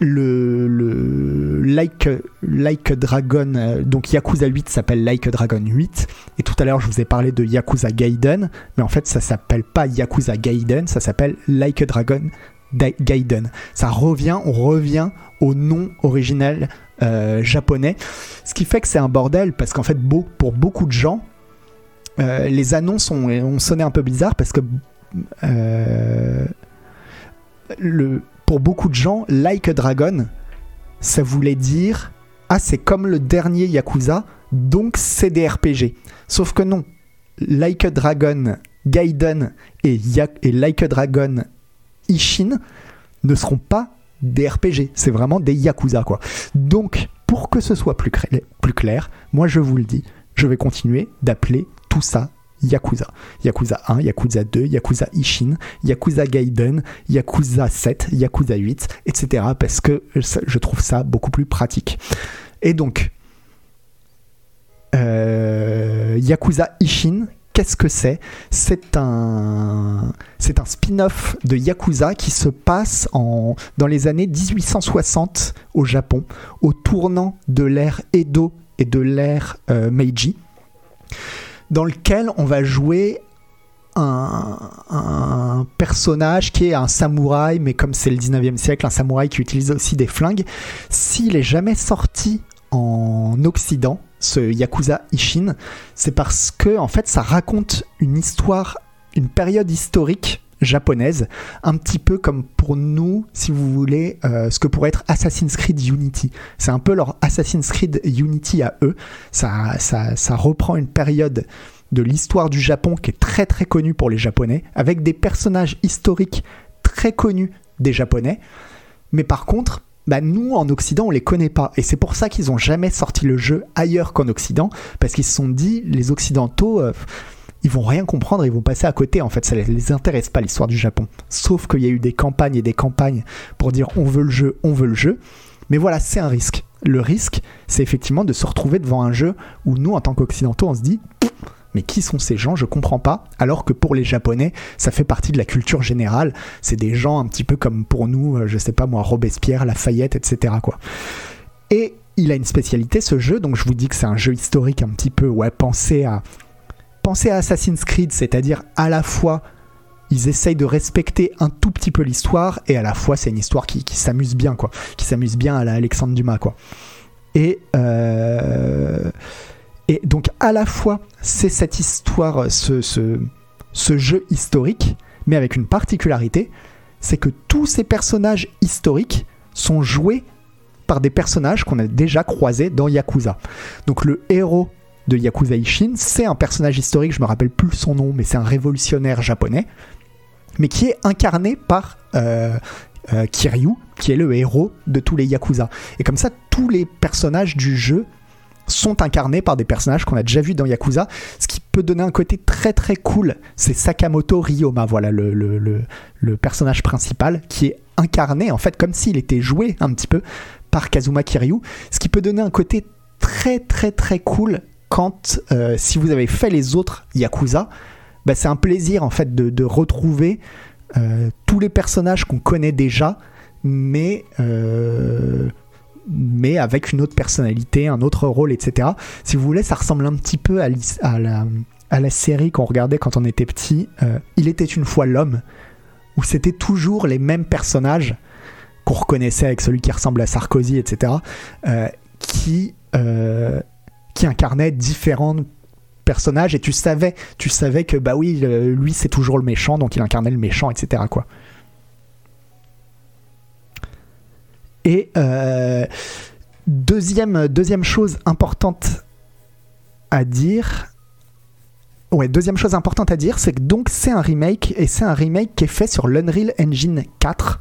le, le like, like Dragon, euh, donc Yakuza 8 s'appelle Like Dragon 8. Et tout à l'heure, je vous ai parlé de Yakuza Gaiden, mais en fait, ça s'appelle pas Yakuza Gaiden, ça s'appelle Like Dragon Gaiden. Ça revient, on revient au nom originel euh, japonais. Ce qui fait que c'est un bordel, parce qu'en fait, pour beaucoup de gens, euh, les annonces ont, sonné un peu bizarre parce que le, pour beaucoup de gens, Like a Dragon, ça voulait dire Ah, c'est comme le dernier Yakuza, donc c'est des RPG. Sauf que non. Like a Dragon Gaiden et, et Like a Dragon Ishin ne seront pas des RPG. C'est vraiment des Yakuza, quoi. Donc, pour que ce soit plus clair, moi je vous le dis, je vais continuer d'appeler tout ça Yakuza. Yakuza 1, Yakuza 2, Yakuza Ishin, Yakuza Gaiden, Yakuza 7, Yakuza 8, etc. Parce que je trouve ça beaucoup plus pratique. Et donc, euh, Yakuza Ishin, qu'est-ce que c'est? C'est un, spin-off de Yakuza qui se passe dans les années 1860 au Japon, au tournant de l'ère Edo et de l'ère euh, Meiji dans lequel on va jouer un, personnage qui est un samouraï, mais comme c'est le 19e siècle, un samouraï qui utilise aussi des flingues. S'il est jamais sorti en Occident, ce Yakuza Ishin, c'est parce que en fait ça raconte une histoire, une période historique japonaise, un petit peu comme pour nous, si vous voulez, euh, ce que pourrait être Assassin's Creed Unity. C'est un peu leur Assassin's Creed Unity à eux. Ça, ça, ça reprend une période de l'histoire du Japon qui est très très connue pour les Japonais, avec des personnages historiques très connus des Japonais. Mais par contre, bah nous en Occident on les connaît pas et c'est pour ça qu'ils ont jamais sorti le jeu ailleurs qu'en Occident parce qu'ils se sont dit les Occidentaux euh, ils vont rien comprendre, ils vont passer à côté. En fait, ça les intéresse pas l'histoire du Japon. Sauf qu'il y a eu des campagnes et des campagnes pour dire on veut le jeu, on veut le jeu. Mais voilà, c'est un risque. Le risque, c'est effectivement de se retrouver devant un jeu où nous, en tant qu'occidentaux, on se dit mais qui sont ces gens? Je comprends pas. Alors que pour les Japonais, ça fait partie de la culture générale. C'est des gens un petit peu comme pour nous, euh, je sais pas moi, Robespierre, Lafayette, etc. Quoi. Et il a une spécialité ce jeu, donc je vous dis que c'est un jeu historique un petit peu, ouais, pensez à pensez à Assassin's Creed, c'est-à-dire à la fois ils essayent de respecter un tout petit peu l'histoire et à la fois c'est une histoire qui, s'amuse bien quoi, qui s'amuse bien à la Alexandre Dumas quoi. Et euh, donc à la fois c'est cette histoire, ce jeu historique, mais avec une particularité, c'est que tous ces personnages historiques sont joués par des personnages qu'on a déjà croisés dans Yakuza. Donc le héros de Yakuza Ishin, c'est un personnage historique, je me rappelle plus son nom, mais c'est un révolutionnaire japonais, mais qui est incarné par euh, euh, Kiryu, qui est le héros de tous les Yakuza. Et comme ça, tous les personnages du jeu sont incarnés par des personnages qu'on a déjà vus dans Yakuza, ce qui peut donner un côté très très cool. C'est Sakamoto Ryoma, voilà le, personnage principal, qui est incarné en fait comme s'il était joué un petit peu par Kazuma Kiryu, ce qui peut donner un côté très très très cool quand, euh, si vous avez fait les autres Yakuza, bah, c'est un plaisir en fait de, retrouver euh, tous les personnages qu'on connaît déjà, mais euh, mais avec une autre personnalité, un autre rôle, etc. Si vous voulez, ça ressemble un petit peu à, la, à la série qu'on regardait quand on était petit. Il était une fois l'homme, où c'était toujours les mêmes personnages qu'on reconnaissait avec celui qui ressemble à Sarkozy, etc. qui qui incarnaient différents personnages et tu savais tu savais que bah oui lui c'est toujours le méchant donc il incarnait le méchant etc quoi. Et euh, deuxième deuxième chose importante à dire ouais deuxième chose importante à dire c'est que donc c'est un remake et c'est un remake qui est fait sur l'Unreal Engine 4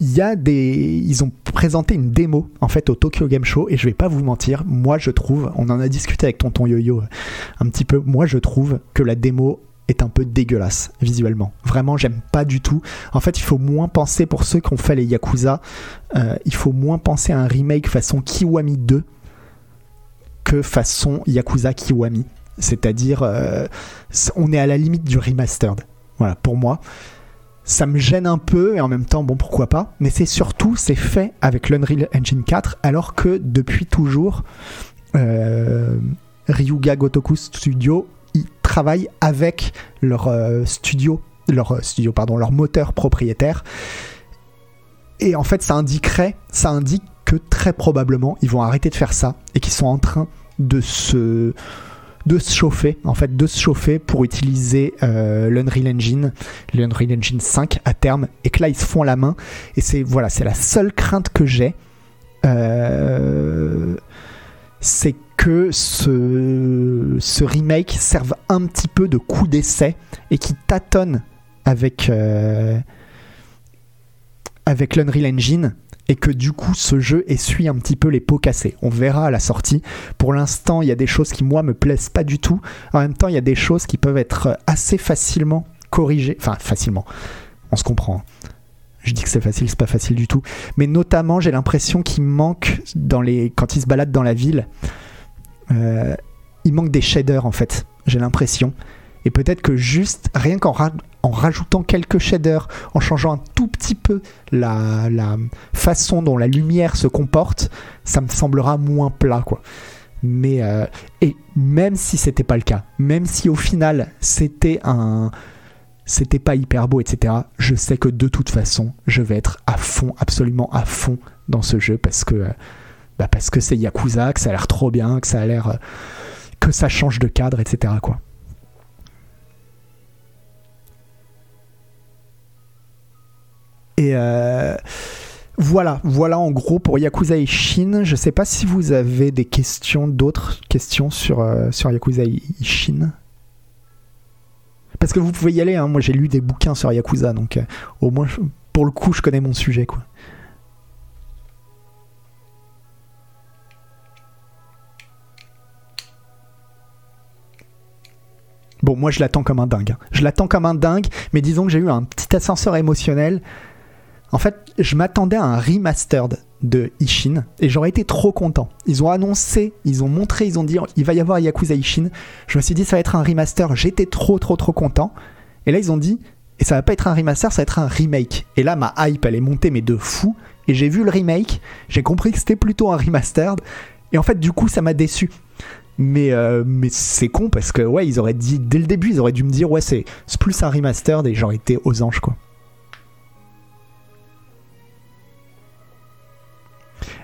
il y a des ils ont présenté une démo en fait au Tokyo Game Show et je vais pas vous mentir moi je trouve on en a discuté avec tonton Yo-Yo euh, un petit peu moi je trouve que la démo est un peu dégueulasse visuellement. Vraiment j'aime pas du tout. En fait il faut moins penser pour ceux qui ont fait les Yakuza euh, il faut moins penser à un remake façon Kiwami 2 que façon Yakuza Kiwami. C'est-à-dire euh, on est à la limite du remastered. Voilà pour moi ça me gêne un peu et en même temps bon pourquoi pas. Mais c'est surtout c'est fait avec l'Unreal Engine 4 alors que depuis toujours euh, Ryuga Gotoku Studio ils travaillent avec leur euh, studio leur euh, studio pardon leur moteur propriétaire. Et en fait ça indiquerait ça indique que très probablement ils vont arrêter de faire ça et qu'ils sont en train de se de se chauffer en fait de se chauffer pour utiliser euh, l'Unreal Engine l'Unreal Engine 5 à terme et que là ils se font la main. Et c'est voilà c'est la seule crainte que j'ai Euh, c'est que ce, remake serve un petit peu de coup d'essai et qui tâtonne avec euh, avec l'Unreal Engine et que du coup ce jeu essuie un petit peu les pots cassés. On verra à la sortie. Pour l'instant, il y a des choses qui moi me plaisent pas du tout. En même temps, il y a des choses qui peuvent être assez facilement corrigées. Enfin, facilement. On se comprend. Je dis que c'est facile, c'est pas facile du tout. Mais notamment, j'ai l'impression qu'il manque dans les quand ils se baladent dans la ville, euh, il manque des shaders en fait. J'ai l'impression. Et peut-être que juste rien qu'en ra- en rajoutant quelques shaders, en changeant un tout petit peu la, façon dont la lumière se comporte, ça me semblera moins plat quoi. Mais euh, et même si c'était pas le cas, même si au final c'était un c'était pas hyper beau, etc. Je sais que de toute façon, je vais être à fond, absolument à fond dans ce jeu parce que, euh, bah que c'est Yakuza, que ça a l'air trop bien, que ça a l'air, euh, que ça change de cadre, etc. Et euh, voilà, voilà en gros pour Yakuza Ishin. Je sais pas si vous avez des questions, d'autres questions sur, euh, Yakuza Ishin. Parce que vous pouvez y aller, hein. moi j'ai lu des bouquins sur Yakuza, donc euh, au moins pour le coup je connais mon sujet quoi. Bon, moi je l'attends comme un dingue. hein. Je l'attends comme un dingue, mais disons que j'ai eu un petit ascenseur émotionnel. En fait, je m'attendais à un remastered de Ishin et j'aurais été trop content. Ils ont annoncé, ils ont montré, ils ont dit il va y avoir Yakuza Ishin. Je me suis dit ça va être un remaster. J'étais trop trop trop content. Et là ils ont dit et ça va pas être un remaster, ça va être un remake. Et là ma hype elle est montée mais de fou. Et j'ai vu le remake, j'ai compris que c'était plutôt un remastered. Et en fait du coup ça m'a déçu. Mais, euh, mais c'est con parce que ouais ils auraient dit dès le début ils auraient dû me dire ouais c'est plus un remastered et j'aurais été aux anges quoi.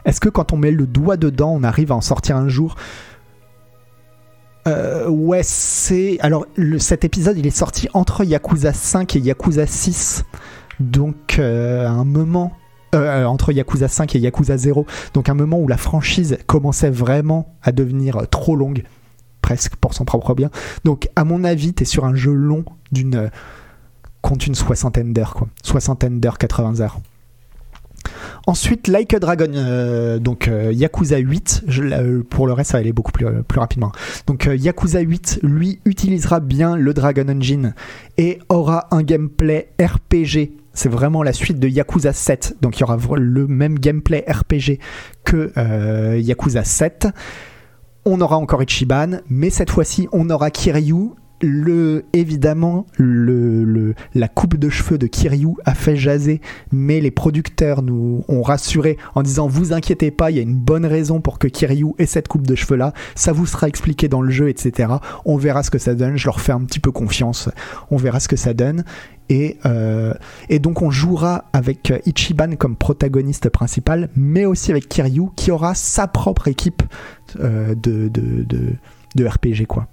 Est-ce que quand on met le doigt dedans, on arrive à en sortir un jour? Euh, Ouais, c'est. Alors, cet épisode, il est sorti entre Yakuza 5 et Yakuza 6. Donc, euh, un moment. euh, entre Yakuza 5 et Yakuza 0. Donc, un moment où la franchise commençait vraiment à devenir euh, trop longue. Presque pour son propre bien. Donc, à mon avis, t'es sur un jeu long d'une. euh, compte une soixantaine d'heures, quoi. Soixantaine d'heures, 80 heures. Ensuite, Like a Dragon, euh, donc euh, Yakuza 8, je, euh, pour le reste ça va aller beaucoup plus, plus rapidement. Donc Yakuza 8, lui, utilisera bien le Dragon Engine et aura un gameplay RPG. C'est vraiment la suite de Yakuza 7, donc il y aura le même gameplay RPG que Yakuza 7. on aura encore Ichiban, mais cette fois-ci, on aura Kiryu. Le, évidemment, le, le- la coupe de cheveux de Kiryu a fait jaser, mais les producteurs nous ont rassuré en disant vous inquiétez pas, il y a une bonne raison pour que Kiryu ait cette coupe de cheveux là, ça vous sera expliqué dans le jeu, etc. On verra ce que ça donne, je leur fais un petit peu confiance, on verra ce que ça donne. Et, euh, et donc on jouera avec euh, Ichiban comme protagoniste principal, mais aussi avec Kiryu qui aura sa propre équipe euh, de, de, de, de RPG quoi.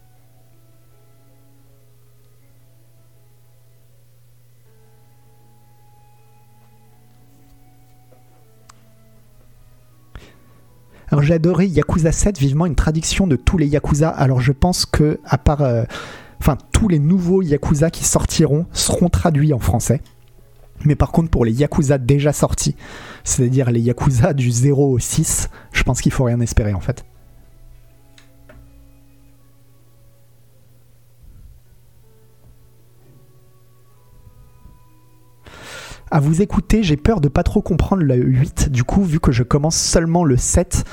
Alors j'ai adoré Yakuza 7, vivement une traduction de tous les Yakuza. Alors je pense que à part, euh, enfin tous les nouveaux Yakuza qui sortiront seront traduits en français. Mais par contre pour les Yakuza déjà sortis, c'est-à-dire les Yakuza du 0 au 6, je pense qu'il faut rien espérer en fait. À vous écouter, j'ai peur de pas trop comprendre le 8. Du coup, vu que je commence seulement le 7,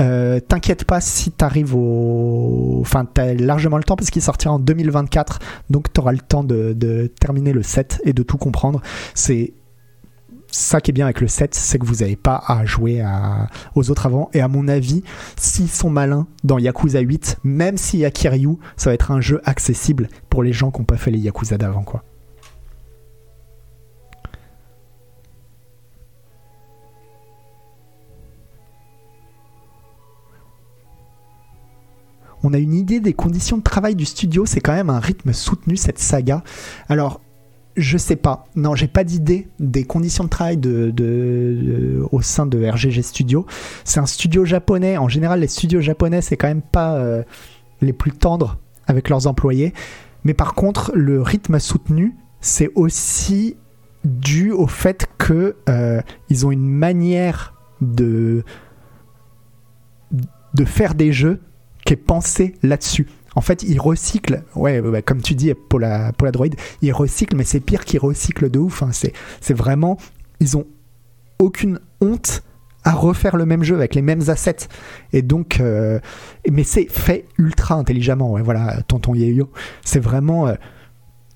euh, t'inquiète pas si t'arrives au. Enfin, t'as largement le temps parce qu'il sortira en 2024. Donc, t'auras le temps de, terminer le 7 et de tout comprendre. C'est. Ça qui est bien avec le 7, c'est que vous n'avez pas à jouer aux autres avant. Et à mon avis, s'ils sont malins dans Yakuza 8, même s'il y Kiryu, ça va être un jeu accessible pour les gens qui n'ont pas fait les Yakuza d'avant, quoi. On a une idée des conditions de travail du studio. C'est quand même un rythme soutenu cette saga. Alors, je sais pas. Non, j'ai pas d'idée des conditions de travail au sein de RGG Studio. C'est un studio japonais. En général, les studios japonais, c'est quand même pas euh, les plus tendres avec leurs employés. Mais par contre, le rythme soutenu, c'est aussi dû au fait que euh, ont une manière de faire des jeux qui est pensé là-dessus. En fait, ils recyclent, ouais, ouais, comme tu dis, Paula, Droid, ils recyclent, mais c'est pire qu'ils recyclent de ouf. hein. C'est, c'est vraiment, ils ont aucune honte à refaire le même jeu avec les mêmes assets. Et donc, euh, mais c'est fait ultra intelligemment. Ouais, voilà, tonton Yeyo, c'est vraiment, euh,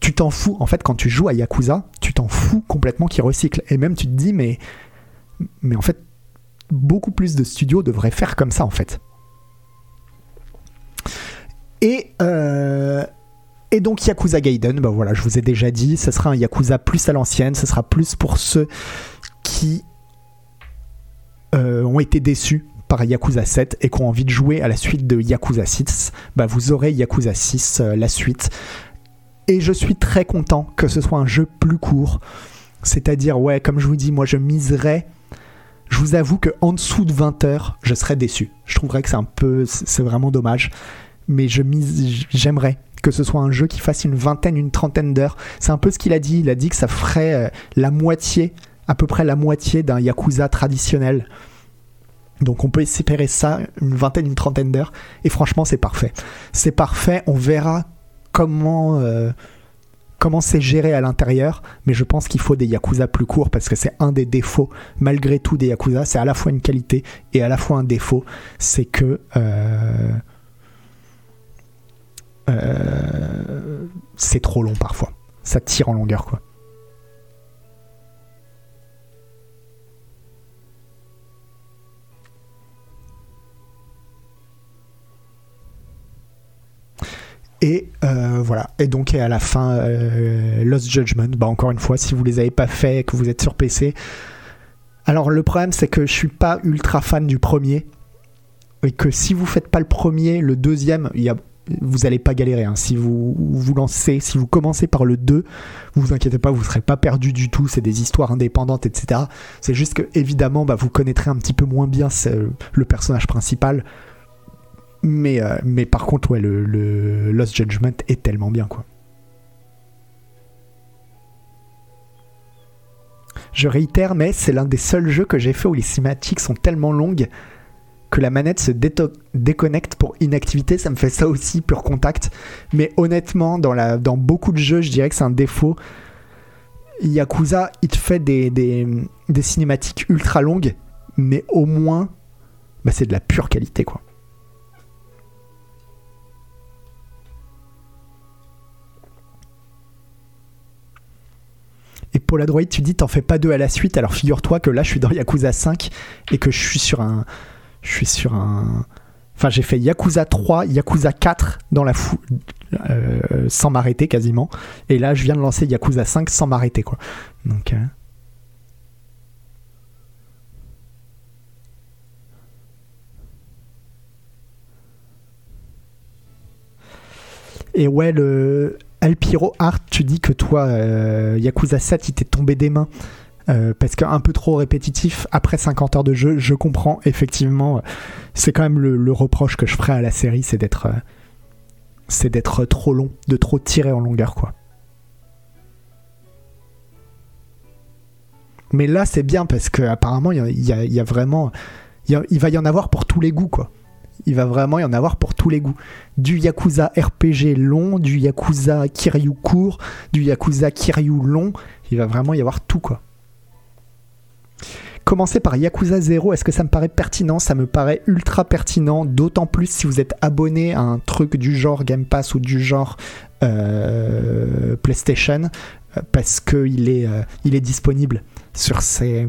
tu t'en fous. En fait, quand tu joues à Yakuza, tu t'en fous complètement qu'ils recyclent. Et même, tu te dis, mais, mais en fait, beaucoup plus de studios devraient faire comme ça, en fait. Et, euh, et donc Yakuza Gaiden, bah voilà, je vous ai déjà dit, ce sera un Yakuza plus à l'ancienne, ce sera plus pour ceux qui euh, ont été déçus par Yakuza 7 et qui ont envie de jouer à la suite de Yakuza 6. Bah vous aurez Yakuza 6, euh, la suite. Et je suis très content que ce soit un jeu plus court. C'est-à-dire, ouais, comme je vous dis, moi je miserais je vous avoue que en dessous de 20 heures, je serais déçu. Je trouverais que c'est un peu, c'est vraiment dommage. Mais je j'aimerais que ce soit un jeu qui fasse une vingtaine, une trentaine d'heures. C'est un peu ce qu'il a dit. Il a dit que ça ferait euh, la moitié, à peu près la moitié d'un Yakuza traditionnel. Donc on peut espérer ça, une vingtaine, une trentaine d'heures. Et franchement, c'est parfait. C'est parfait. On verra comment. euh, comment c'est géré à l'intérieur, mais je pense qu'il faut des Yakuza plus courts parce que c'est un des défauts, malgré tout, des Yakuza. C'est à la fois une qualité et à la fois un défaut. C'est que. euh, euh, c'est trop long parfois. Ça tire en longueur, quoi. Et euh, voilà. Et donc à la fin, euh, Lost Judgment. Bah encore une fois, si vous les avez pas fait, que vous êtes sur PC. Alors le problème, c'est que je suis pas ultra fan du premier et que si vous faites pas le premier, le deuxième, il y a, vous allez pas galérer. hein. Si vous vous lancez, si vous commencez par le 2, vous vous inquiétez pas, vous serez pas perdu du tout. C'est des histoires indépendantes, etc. C'est juste que évidemment, bah, vous connaîtrez un petit peu moins bien le personnage principal. Mais, euh, mais par contre, ouais, le, le Lost Judgment est tellement bien, quoi. Je réitère, mais c'est l'un des seuls jeux que j'ai fait où les cinématiques sont tellement longues que la manette se déconnecte pour inactivité, ça me fait ça aussi, pur contact. Mais honnêtement, dans, beaucoup de jeux, je dirais que c'est un défaut. Yakuza, il te fait des, cinématiques ultra longues, mais au moins, bah, c'est de la pure qualité, quoi. Et pour la droïde, tu dis t'en fais pas deux à la suite, alors figure-toi que là je suis dans Yakuza 5 et que je suis sur un, je suis sur un. Enfin, j'ai fait Yakuza 3, Yakuza 4 dans la fou... Euh, sans m'arrêter quasiment. Et là, je viens de lancer Yakuza 5 sans m'arrêter, quoi. Donc. Euh, Et ouais, le Alpiro Art, tu dis que toi, euh, Yakuza 7, il t'est tombé des mains. Euh, parce qu'un peu trop répétitif après 50 heures de jeu, je comprends effectivement. C'est quand même le, reproche que je ferai à la série, c'est d'être, euh, c'est d'être trop long, de trop tirer en longueur, quoi. Mais là, c'est bien parce qu'apparemment, il y, y, a vraiment, il va y en avoir pour tous les goûts, quoi il va vraiment y en avoir pour tous les goûts. Du Yakuza RPG long, du Yakuza Kiryu court, du Yakuza Kiryu long, il va vraiment y avoir tout quoi. Commencer par Yakuza 0, est-ce que ça me paraît pertinent? Ça me paraît ultra pertinent, d'autant plus si vous êtes abonné à un truc du genre Game Pass ou du genre euh, PlayStation, euh, parce qu'il est, euh, est disponible sur ces,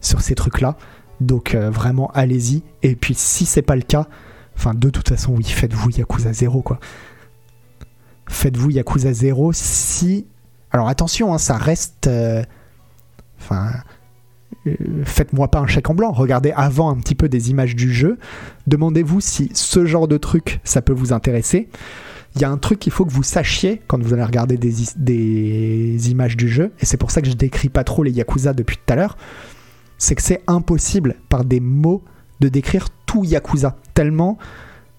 sur ces trucs-là. Donc vraiment, allez-y. Et puis si c'est pas le cas, enfin de toute façon, oui, faites-vous Yakuza 0 quoi. Faites-vous Yakuza 0 si... Alors attention, hein, ça reste... Enfin... Euh, faites-moi pas un chèque en blanc, regardez avant un petit peu des images du jeu, demandez-vous si ce genre de truc, ça peut vous intéresser. Il y a un truc qu'il faut que vous sachiez quand vous allez regarder des, images du jeu, et c'est pour ça que je décris pas trop les Yakuza depuis tout à l'heure, c'est que c'est impossible par des mots de décrire tout Yakuza, tellement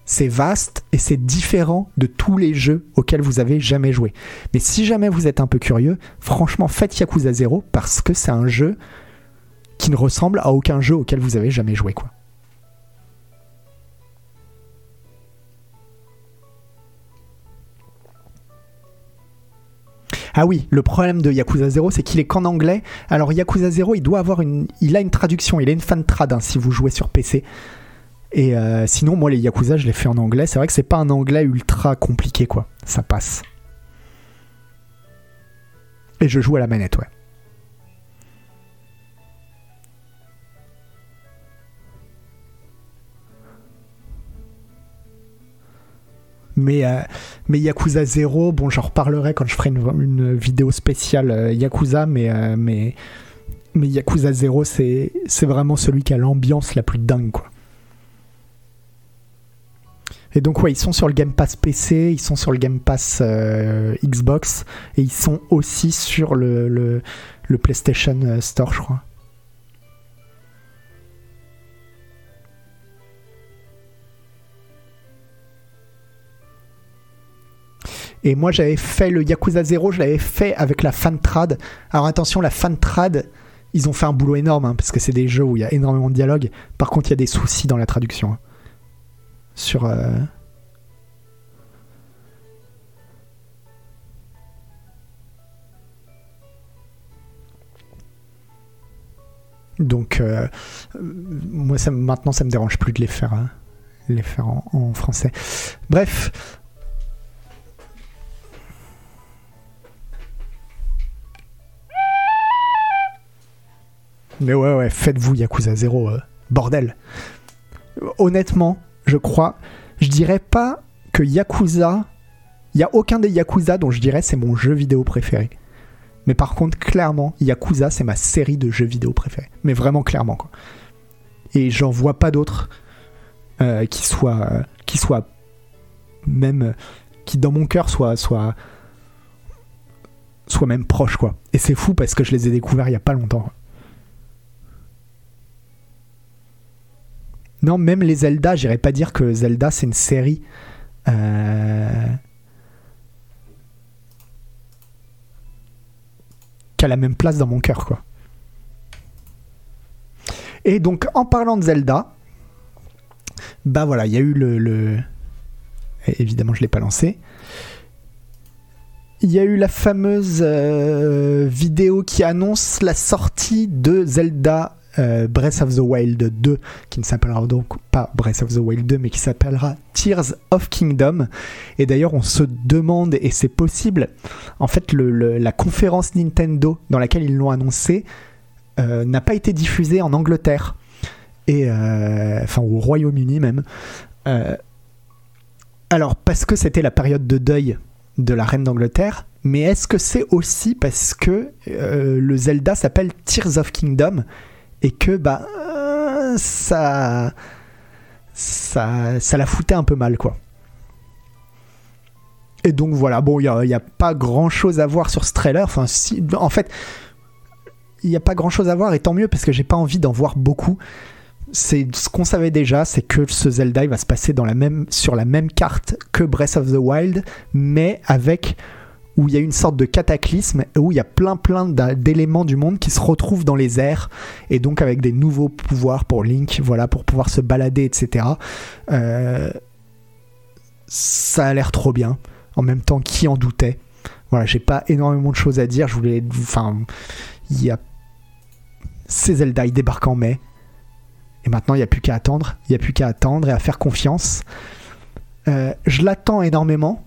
c'est vaste et c'est différent de tous les jeux auxquels vous avez jamais joué. Mais si jamais vous êtes un peu curieux, franchement faites Yakuza 0 parce que c'est un jeu qui ne ressemble à aucun jeu auquel vous avez jamais joué quoi. Ah oui, le problème de Yakuza 0, c'est qu'il est qu'en anglais. Alors Yakuza 0, il doit avoir une, il a une traduction, il a une fan trad hein, si vous jouez sur PC. Et euh, sinon, moi les Yakuza, je les fais en anglais. C'est vrai que c'est pas un anglais ultra compliqué, quoi. Ça passe. Et je joue à la manette, ouais. Mais, euh, mais Yakuza 0, bon, j'en reparlerai quand je ferai une, vidéo spéciale euh, Yakuza, mais, euh, Yakuza 0, c'est vraiment celui qui a l'ambiance la plus dingue, quoi. Et donc, ouais, ils sont sur le Game Pass PC, ils sont sur le Game Pass Xbox, et ils sont aussi sur le PlayStation Store, je crois. Et moi, j'avais fait le Yakuza 0, je l'avais fait avec la Fantrad. Alors attention, la Fantrad, ils ont fait un boulot énorme, hein, parce que c'est des jeux où il y a énormément de dialogue. Par contre, il y a des soucis dans la traduction. Hein. Sur. Euh, Donc, euh, moi, ça, maintenant, ça me dérange plus de les faire, hein, les faire en français. Bref, Mais ouais, ouais, faites-vous Yakuza 0, euh, bordel. Honnêtement, je crois, je dirais pas que Yakuza, il y a aucun des Yakuza dont je dirais c'est mon jeu vidéo préféré. Mais par contre, clairement, Yakuza, c'est ma série de jeux vidéo préférés. Mais vraiment clairement, quoi. Et j'en vois pas d'autres euh, qui soient, qui soient même, qui dans mon cœur soient, soient, soient même proches, quoi. Et c'est fou parce que je les ai découverts il y a pas longtemps. Non, même les Zelda, j'irais pas dire que Zelda c'est une série. Euh, qui a la même place dans mon cœur, quoi. Et donc, en parlant de Zelda, bah voilà, il y a eu le. Évidemment, je l'ai pas lancé. Il y a eu la fameuse euh, vidéo qui annonce la sortie de Zelda euh, Breath of the Wild 2, qui ne s'appellera donc pas Breath of the Wild 2, mais qui s'appellera Tears of Kingdom. Et d'ailleurs, on se demande, et c'est possible, en fait, la conférence Nintendo dans laquelle ils l'ont annoncé euh, n'a pas été diffusée en Angleterre, et euh, enfin au Royaume-Uni même. Alors, parce que c'était la période de deuil de la reine d'Angleterre, mais est-ce que c'est aussi parce que le Zelda s'appelle Tears of Kingdom et que bah ça, ça ça la foutait un peu mal quoi. Et donc voilà, bon, il n'y a, pas grand chose à voir sur ce trailer. Enfin, si, en fait, il n'y a pas grand chose à voir et tant mieux parce que j'ai pas envie d'en voir beaucoup. C'est ce qu'on savait déjà, c'est que ce Zelda va se passer sur la même carte que Breath of the Wild, mais avec où il y a une sorte de cataclysme, où il y a plein plein d'éléments du monde qui se retrouvent dans les airs, et donc avec des nouveaux pouvoirs pour Link, voilà, pour pouvoir se balader, etc. Euh, ça a l'air trop bien. En même temps, qui en doutait? Voilà, j'ai pas énormément de choses à dire. Je voulais, enfin, il y a ces Zelda, ils débarquent en mai. Et maintenant, il n'y a plus qu'à attendre. Il n'y a plus qu'à attendre et à faire confiance. Euh, je l'attends énormément.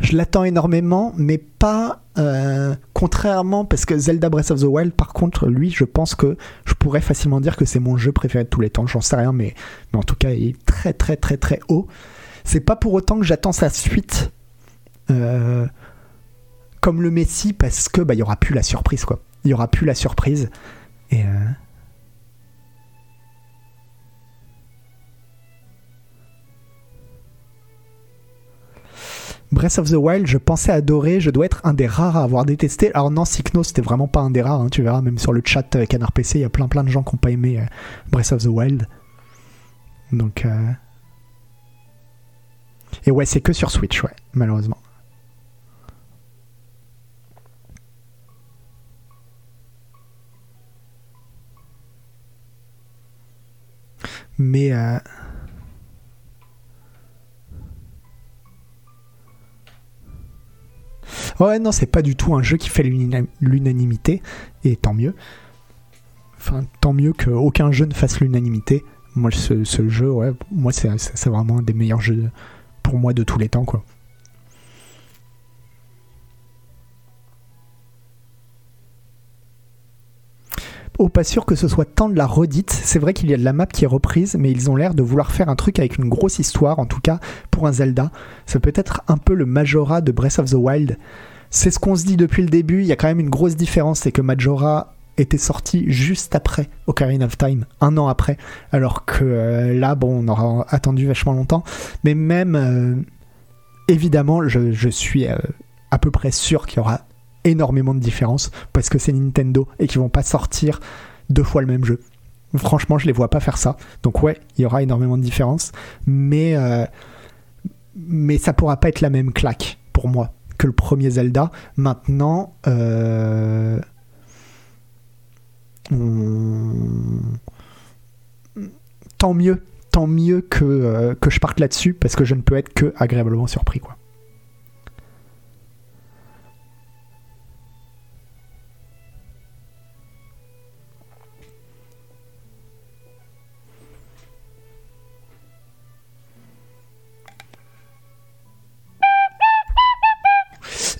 Je l'attends énormément, mais pas euh, contrairement parce que Zelda Breath of the Wild, par contre, lui, je pense que je pourrais facilement dire que c'est mon jeu préféré de tous les temps. J'en sais rien, mais, en tout cas, il est très très très très haut. C'est pas pour autant que j'attends sa suite euh, comme le Messi parce que bah il y aura plus la surprise quoi. Il y aura plus la surprise et euh, Breath of the Wild, je pensais adorer, je dois être un des rares à avoir détesté. Alors non, Cycno, c'était vraiment pas un des rares, hein, tu verras, même sur le chat euh, Canard PC, il y a plein plein de gens qui n'ont pas aimé euh, Breath of the Wild. Donc... euh, Et ouais, c'est que sur Switch, ouais, malheureusement. Mais... euh, Ouais, non, c'est pas du tout un jeu qui fait l'unanimité, et tant mieux. Enfin, tant mieux qu'aucun jeu ne fasse l'unanimité. Moi, ce, jeu, ouais, moi, c'est vraiment un des meilleurs jeux pour moi de tous les temps, quoi. Oh, pas sûr que ce soit tant de la redite. C'est vrai qu'il y a de la map qui est reprise, mais ils ont l'air de vouloir faire un truc avec une grosse histoire, en tout cas pour un Zelda. Ça peut être un peu le Majora de Breath of the Wild. C'est ce qu'on se dit depuis le début. Il y a quand même une grosse différence, c'est que Majora était sorti juste après Ocarina of Time, un an après, alors que euh, là, bon, on aura attendu vachement longtemps. Mais même, euh, évidemment, je, je suis euh, à peu près sûr qu'il y aura énormément de différences parce que c'est Nintendo et qu'ils vont pas sortir deux fois le même jeu. Franchement, je les vois pas faire ça. Donc ouais, il y aura énormément de différences, mais euh, mais ça pourra pas être la même claque pour moi que le premier Zelda. Maintenant, euh, tant mieux, tant mieux que euh, que je parte là-dessus parce que je ne peux être que agréablement surpris quoi.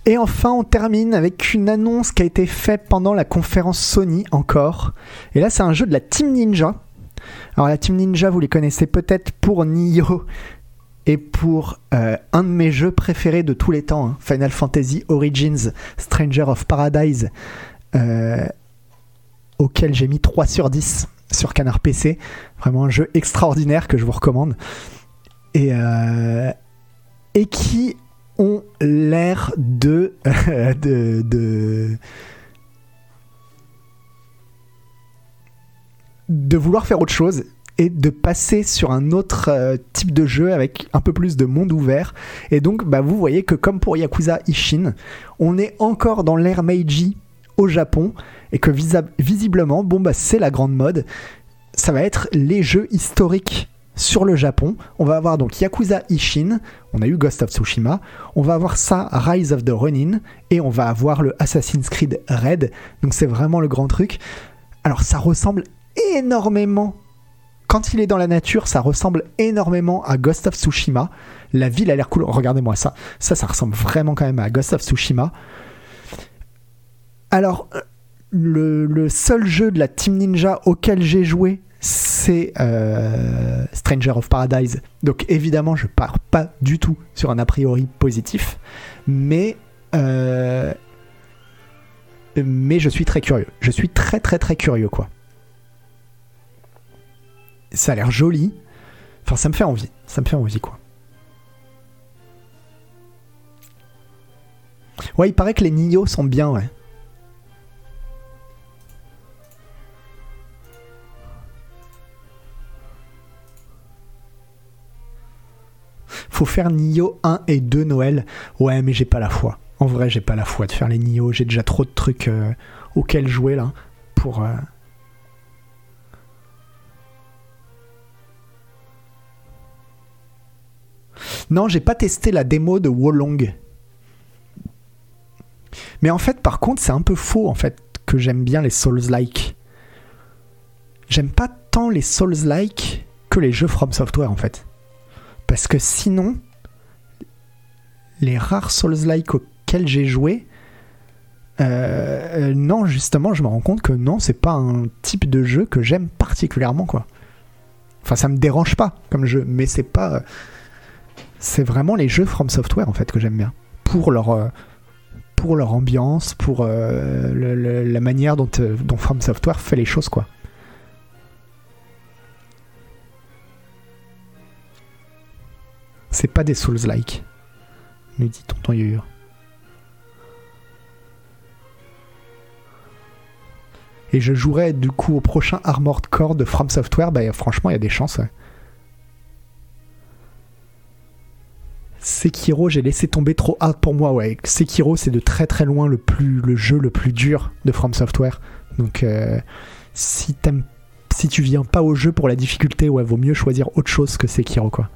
Et enfin, on termine avec une annonce qui a été faite pendant la conférence Sony encore. Et là, c'est un jeu de la Team Ninja. Alors, la Team Ninja, vous les connaissez peut-être pour Nioh et pour euh, un de mes jeux préférés de tous les temps, hein, Final Fantasy Origins Stranger of Paradise, euh, auquel j'ai mis 3 sur 10 sur Canard PC. Vraiment un jeu extraordinaire que je vous recommande. Et, euh, et qui ont l'air de, de, vouloir faire autre chose et de passer sur un autre euh, type de jeu avec un peu plus de monde ouvert. Et donc, bah, vous voyez que comme pour Yakuza Ishin, on est encore dans l'ère Meiji au Japon et que visiblement, bon, bah, c'est la grande mode. Ça va être les jeux historiques sur le Japon. On va avoir donc Yakuza Ishin, on a eu Ghost of Tsushima, on va avoir ça, Rise of the Ronin, et on va avoir le Assassin's Creed Red. Donc c'est vraiment le grand truc. Alors ça ressemble énormément. Quand il est dans la nature, ça ressemble énormément à Ghost of Tsushima. La ville a l'air cool. Regardez-moi ça. Ça, ça ressemble vraiment quand même à Ghost of Tsushima. Alors, le, le seul jeu de la Team Ninja auquel j'ai joué, c'est euh, Stranger of Paradise. Donc évidemment, je pars pas du tout sur un a priori positif, mais euh, mais je suis très curieux. Je suis très très très curieux quoi. Ça a l'air joli. Enfin, ça me fait envie. Ça me fait envie quoi. Ouais, il paraît que les Nioh sont bien, ouais. Faire Nioh 1 et 2 Noël. Ouais, mais j'ai pas la foi. En vrai, j'ai pas la foi de faire les Nioh. J'ai déjà trop de trucs euh, auxquels jouer là. Pour. euh, Non, j'ai pas testé la démo de Wolong. Mais en fait, par contre, c'est un peu faux en fait que j'aime bien les Souls-like. J'aime pas tant les Souls-like que les jeux From Software en fait. Parce que sinon, les rares Souls-like auxquels j'ai joué, euh, euh, non, justement, je me rends compte que non, c'est pas un type de jeu que j'aime particulièrement quoi. Enfin, ça me dérange pas comme jeu, mais c'est pas. C'est vraiment les jeux From Software en fait que j'aime bien pour leur euh, ambiance, pour euh, la manière dont, euh, dont From Software fait les choses quoi. C'est pas des Souls-like, nous dit Tonton Yoyo. Et je jouerai du coup au prochain Armored Core de From Software, bah franchement il y a des chances. Sekiro, j'ai laissé tomber trop hard pour moi. Ouais, Sekiro, c'est de très très loin le plus le jeu le plus dur de From Software. Donc, euh, si si tu viens pas au jeu pour la difficulté, ouais, vaut mieux choisir autre chose que Sekiro, quoi.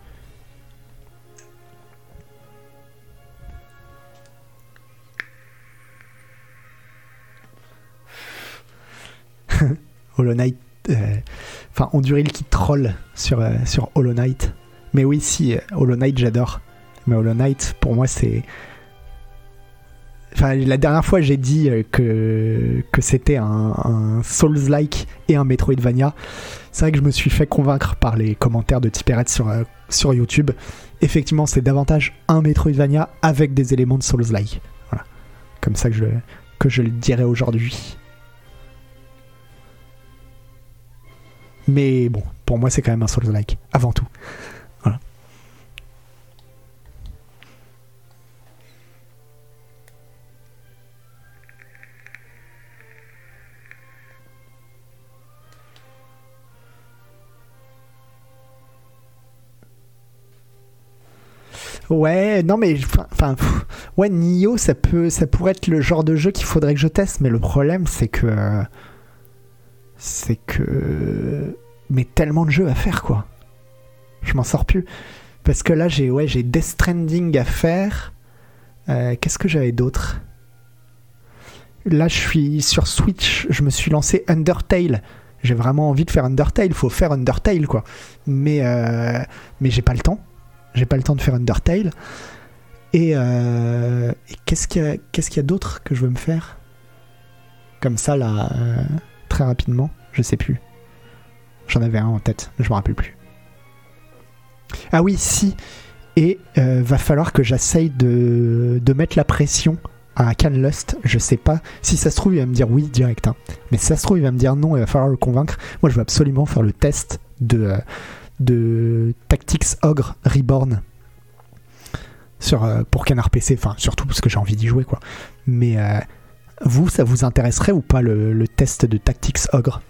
Hollow Knight, euh, enfin, Onduril qui troll sur euh, sur Hollow Knight. Mais oui, si euh, Hollow Knight, j'adore. Mais Hollow Knight, pour moi, c'est. Enfin, la dernière fois, j'ai dit que, que c'était un, Souls-like et un Metroidvania. C'est vrai que je me suis fait convaincre par les commentaires de Tiperet sur, sur YouTube. Effectivement, c'est davantage un Metroidvania avec des éléments de Souls-like. Voilà. Comme ça que je, que je le dirais aujourd'hui. Mais bon, pour moi, c'est quand même un Souls-like, avant tout. Ouais, non mais enfin, ouais, Nioh, ça peut, ça pourrait être le genre de jeu qu'il faudrait que je teste, mais le problème c'est que, euh, c'est que, mais tellement de jeux à faire quoi. Je m'en sors plus parce que là j'ai, ouais, j'ai Death Stranding à faire. Euh, Qu'est-ce que j'avais d'autre? Là, je suis sur Switch, je me suis lancé Undertale. J'ai vraiment envie de faire Undertale, faut faire Undertale quoi. Mais, euh, mais j'ai pas le temps. J'ai pas le temps de faire Undertale. Et, euh, et qu'est-ce qu'il y a, d'autre que je veux me faire? Comme ça, là, euh, très rapidement, je sais plus. J'en avais un en tête, je me rappelle plus. Ah oui, si. Et euh, va falloir que j'essaye de, de mettre la pression à Canlust. Je sais pas. Si ça se trouve, il va me dire oui direct. hein. Mais si ça se trouve, il va me dire non, il va falloir le convaincre. Moi, je veux absolument faire le test de. euh, de Tactics Ogre Reborn sur, euh, pour Canard PC, enfin surtout parce que j'ai envie d'y jouer quoi. Mais vous, ça vous intéresserait ou pas le, test de Tactics Ogre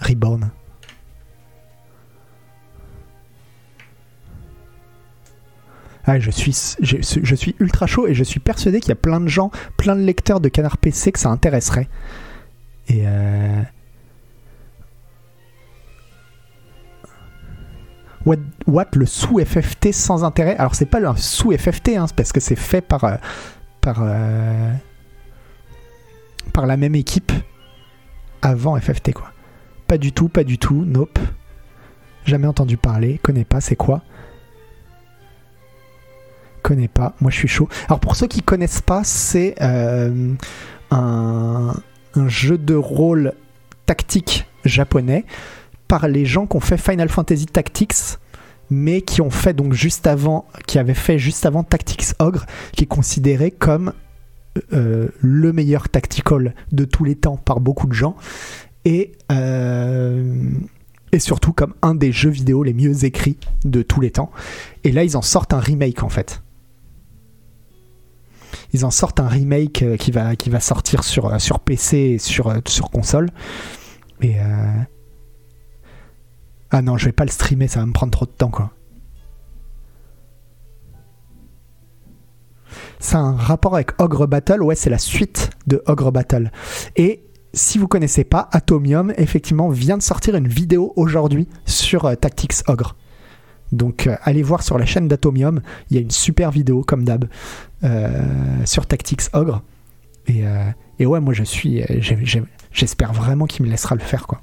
Reborn? Ah, je suis, je, suis ultra chaud et je suis persuadé qu'il y a plein de gens, plein de lecteurs de Canard PC que ça intéresserait. Et euh, What, what le sous FFT sans intérêt? Alors c'est pas le sous FFT, hein, parce que c'est fait par euh, par euh, par la même équipe avant FFT quoi. Pas du tout, pas du tout, nope. Jamais entendu parler, connais pas, c'est quoi? Connais pas, moi je suis chaud. Alors pour ceux qui connaissent pas, c'est euh, un, un jeu de rôle tactique japonais par les gens qui ont fait Final Fantasy Tactics mais qui ont fait donc juste avant qui avaient fait juste avant Tactics Ogre qui est considéré comme euh, le meilleur tactical de tous les temps par beaucoup de gens et euh, et surtout comme un des jeux vidéo les mieux écrits de tous les temps et là ils en sortent un remake en fait ils en sortent un remake euh, qui va, qui va sortir sur, PC et sur, console. Et. Ah non, je vais pas le streamer, ça va me prendre trop de temps, quoi. A un rapport avec Ogre Battle, ouais, c'est la suite de Ogre Battle. Et si vous connaissez pas, Atomium, effectivement, vient de sortir une vidéo aujourd'hui sur euh, Tactics Ogre. Donc euh, allez voir sur la chaîne d'Atomium, il y a une super vidéo comme d'hab euh, sur Tactics Ogre. Et, et ouais, moi je suis, j'espère vraiment qu'il me laissera le faire quoi.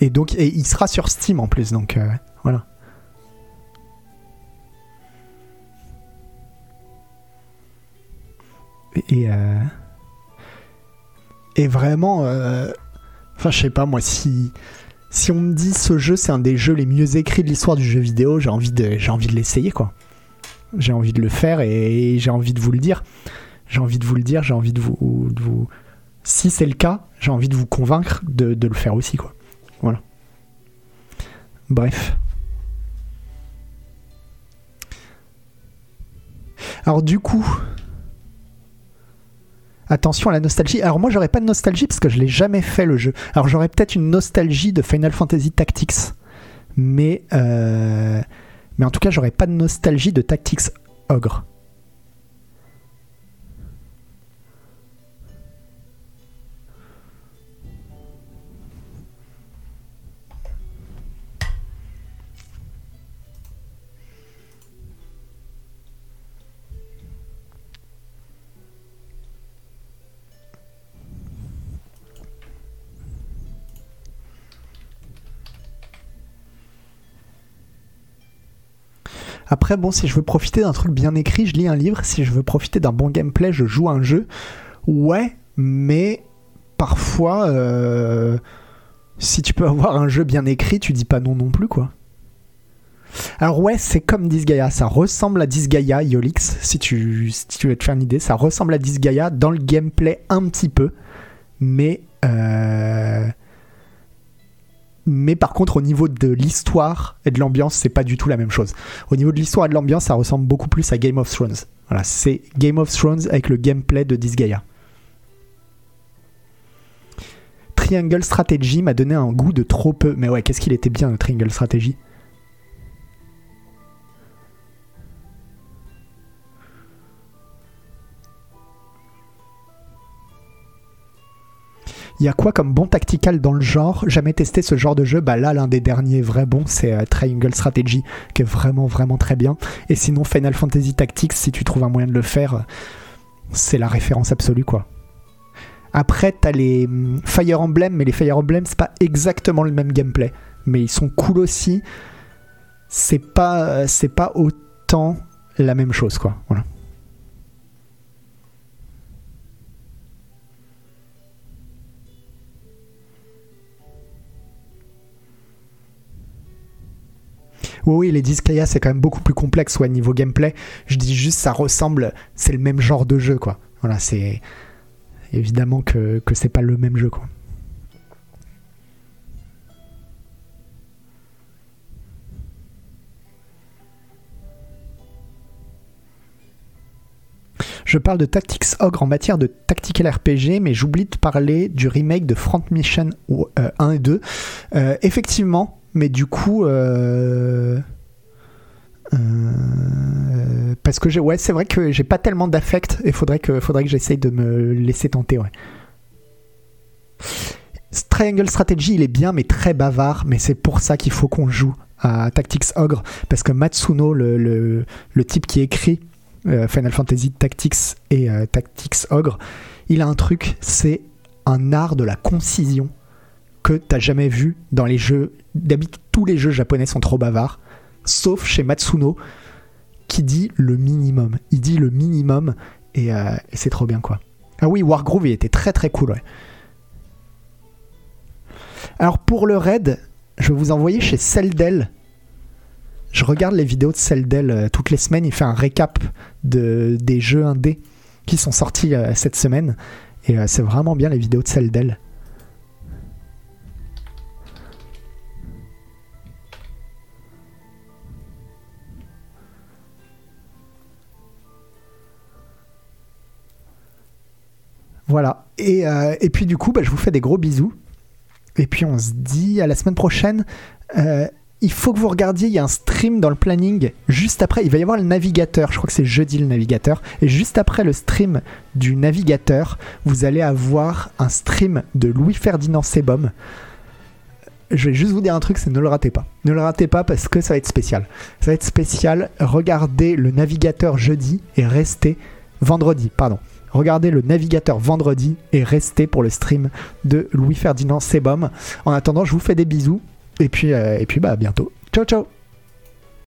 Et donc, et il sera sur Steam en plus, donc euh, voilà. Et, euh, vraiment, euh, enfin, je sais pas moi, si, si on me dit ce jeu c'est un des jeux les mieux écrits de l'histoire du jeu vidéo, j'ai envie de, j'ai envie de l'essayer quoi. J'ai envie de le faire et j'ai envie de vous le dire. J'ai envie de vous le dire, j'ai envie de vous. Si c'est le cas, j'ai envie de vous convaincre de le faire aussi quoi. Voilà. Bref. Alors du coup, attention à la nostalgie. Alors moi j'aurais pas de nostalgie parce que je l'ai jamais fait le jeu. Alors j'aurais peut-être une nostalgie de Final Fantasy Tactics, mais euh, mais en tout cas j'aurais pas de nostalgie de Tactics Ogre. Après, bon, si je veux profiter d'un truc bien écrit, je lis un livre. Si je veux profiter d'un bon gameplay, je joue un jeu. Ouais, mais parfois, euh, si tu peux avoir un jeu bien écrit, tu dis pas non non plus, quoi. Alors ouais, c'est comme Disgaea, ça ressemble à Disgaea, Yolix, si tu, si tu veux te faire une idée, ça ressemble à Disgaea dans le gameplay un petit peu, mais euh, mais par contre au niveau de l'histoire et de l'ambiance, c'est pas du tout la même chose. Au niveau de l'histoire et de l'ambiance, ça ressemble beaucoup plus à Game of Thrones. Voilà, c'est Game of Thrones avec le gameplay de Disgaea. Triangle Strategy m'a donné un goût de trop peu. Mais ouais, qu'est-ce qu'il était bien le Triangle Strategy? Il y a quoi comme bon tactical dans le genre? Jamais testé ce genre de jeu? Bah là, l'un des derniers vrais bons, c'est euh, Triangle Strategy, qui est vraiment, vraiment très bien. Et sinon, Final Fantasy Tactics, si tu trouves un moyen de le faire, euh, c'est la référence absolue, quoi. Après, t'as les hum, Fire Emblem, mais les Fire Emblem, c'est pas exactement le même gameplay. Mais ils sont cool aussi. C'est pas, euh, c'est pas autant la même chose, quoi. Voilà. Oui, oui, les Disgaea, c'est quand même beaucoup plus complexe ouais, niveau gameplay. Je dis juste, ça ressemble, c'est le même genre de jeu, quoi. Voilà, c'est évidemment que, que c'est pas le même jeu, quoi. Je parle de Tactics Ogre en matière de tactical RPG, mais j'oublie de parler du remake de Front Mission 1 et 2. Euh, effectivement, mais du coup. Euh, euh, parce que ouais, c'est vrai que j'ai pas tellement d'affect et faudrait que, faudrait que j'essaye de me laisser tenter, ouais. Triangle Strategy, il est bien, mais très bavard, mais c'est pour ça qu'il faut qu'on joue à Tactics Ogre, parce que Matsuno, le, le, le type qui écrit euh, Final Fantasy Tactics et Tactics Ogre, il a un truc, c'est un art de la concision que t'as jamais vu dans les jeux. D'habitude, tous les jeux japonais sont trop bavards, sauf chez Matsuno, qui dit le minimum. Il dit le minimum et, euh, c'est trop bien quoi. Ah oui, Wargroove, il était très très cool, ouais. Alors pour le raid, je vais vous envoyer chez Celdel. Je regarde les vidéos de Celdel euh, toutes les semaines. Il fait un récap de, des jeux indés qui sont sortis euh, cette semaine. Et c'est vraiment bien les vidéos de Celdel. Voilà. Et, euh, et puis du coup, bah, je vous fais des gros bisous. Et puis on se dit à la semaine prochaine. Euh, il faut que vous regardiez, il y a un stream dans le planning juste après. Il va y avoir le navigateur, je crois que c'est jeudi le navigateur. Et juste après le stream du navigateur, vous allez avoir un stream de Louis-Ferdinand Sebom. Je vais juste vous dire un truc, c'est ne le ratez pas. Ne le ratez pas parce que ça va être spécial. Ça va être spécial. Regardez le navigateur jeudi et restez vendredi, pardon. Regardez le navigateur vendredi et restez pour le stream de Louis-Ferdinand Sebom. En attendant, je vous fais des bisous et puis, euh, et puis bah, à bientôt. Ciao, ciao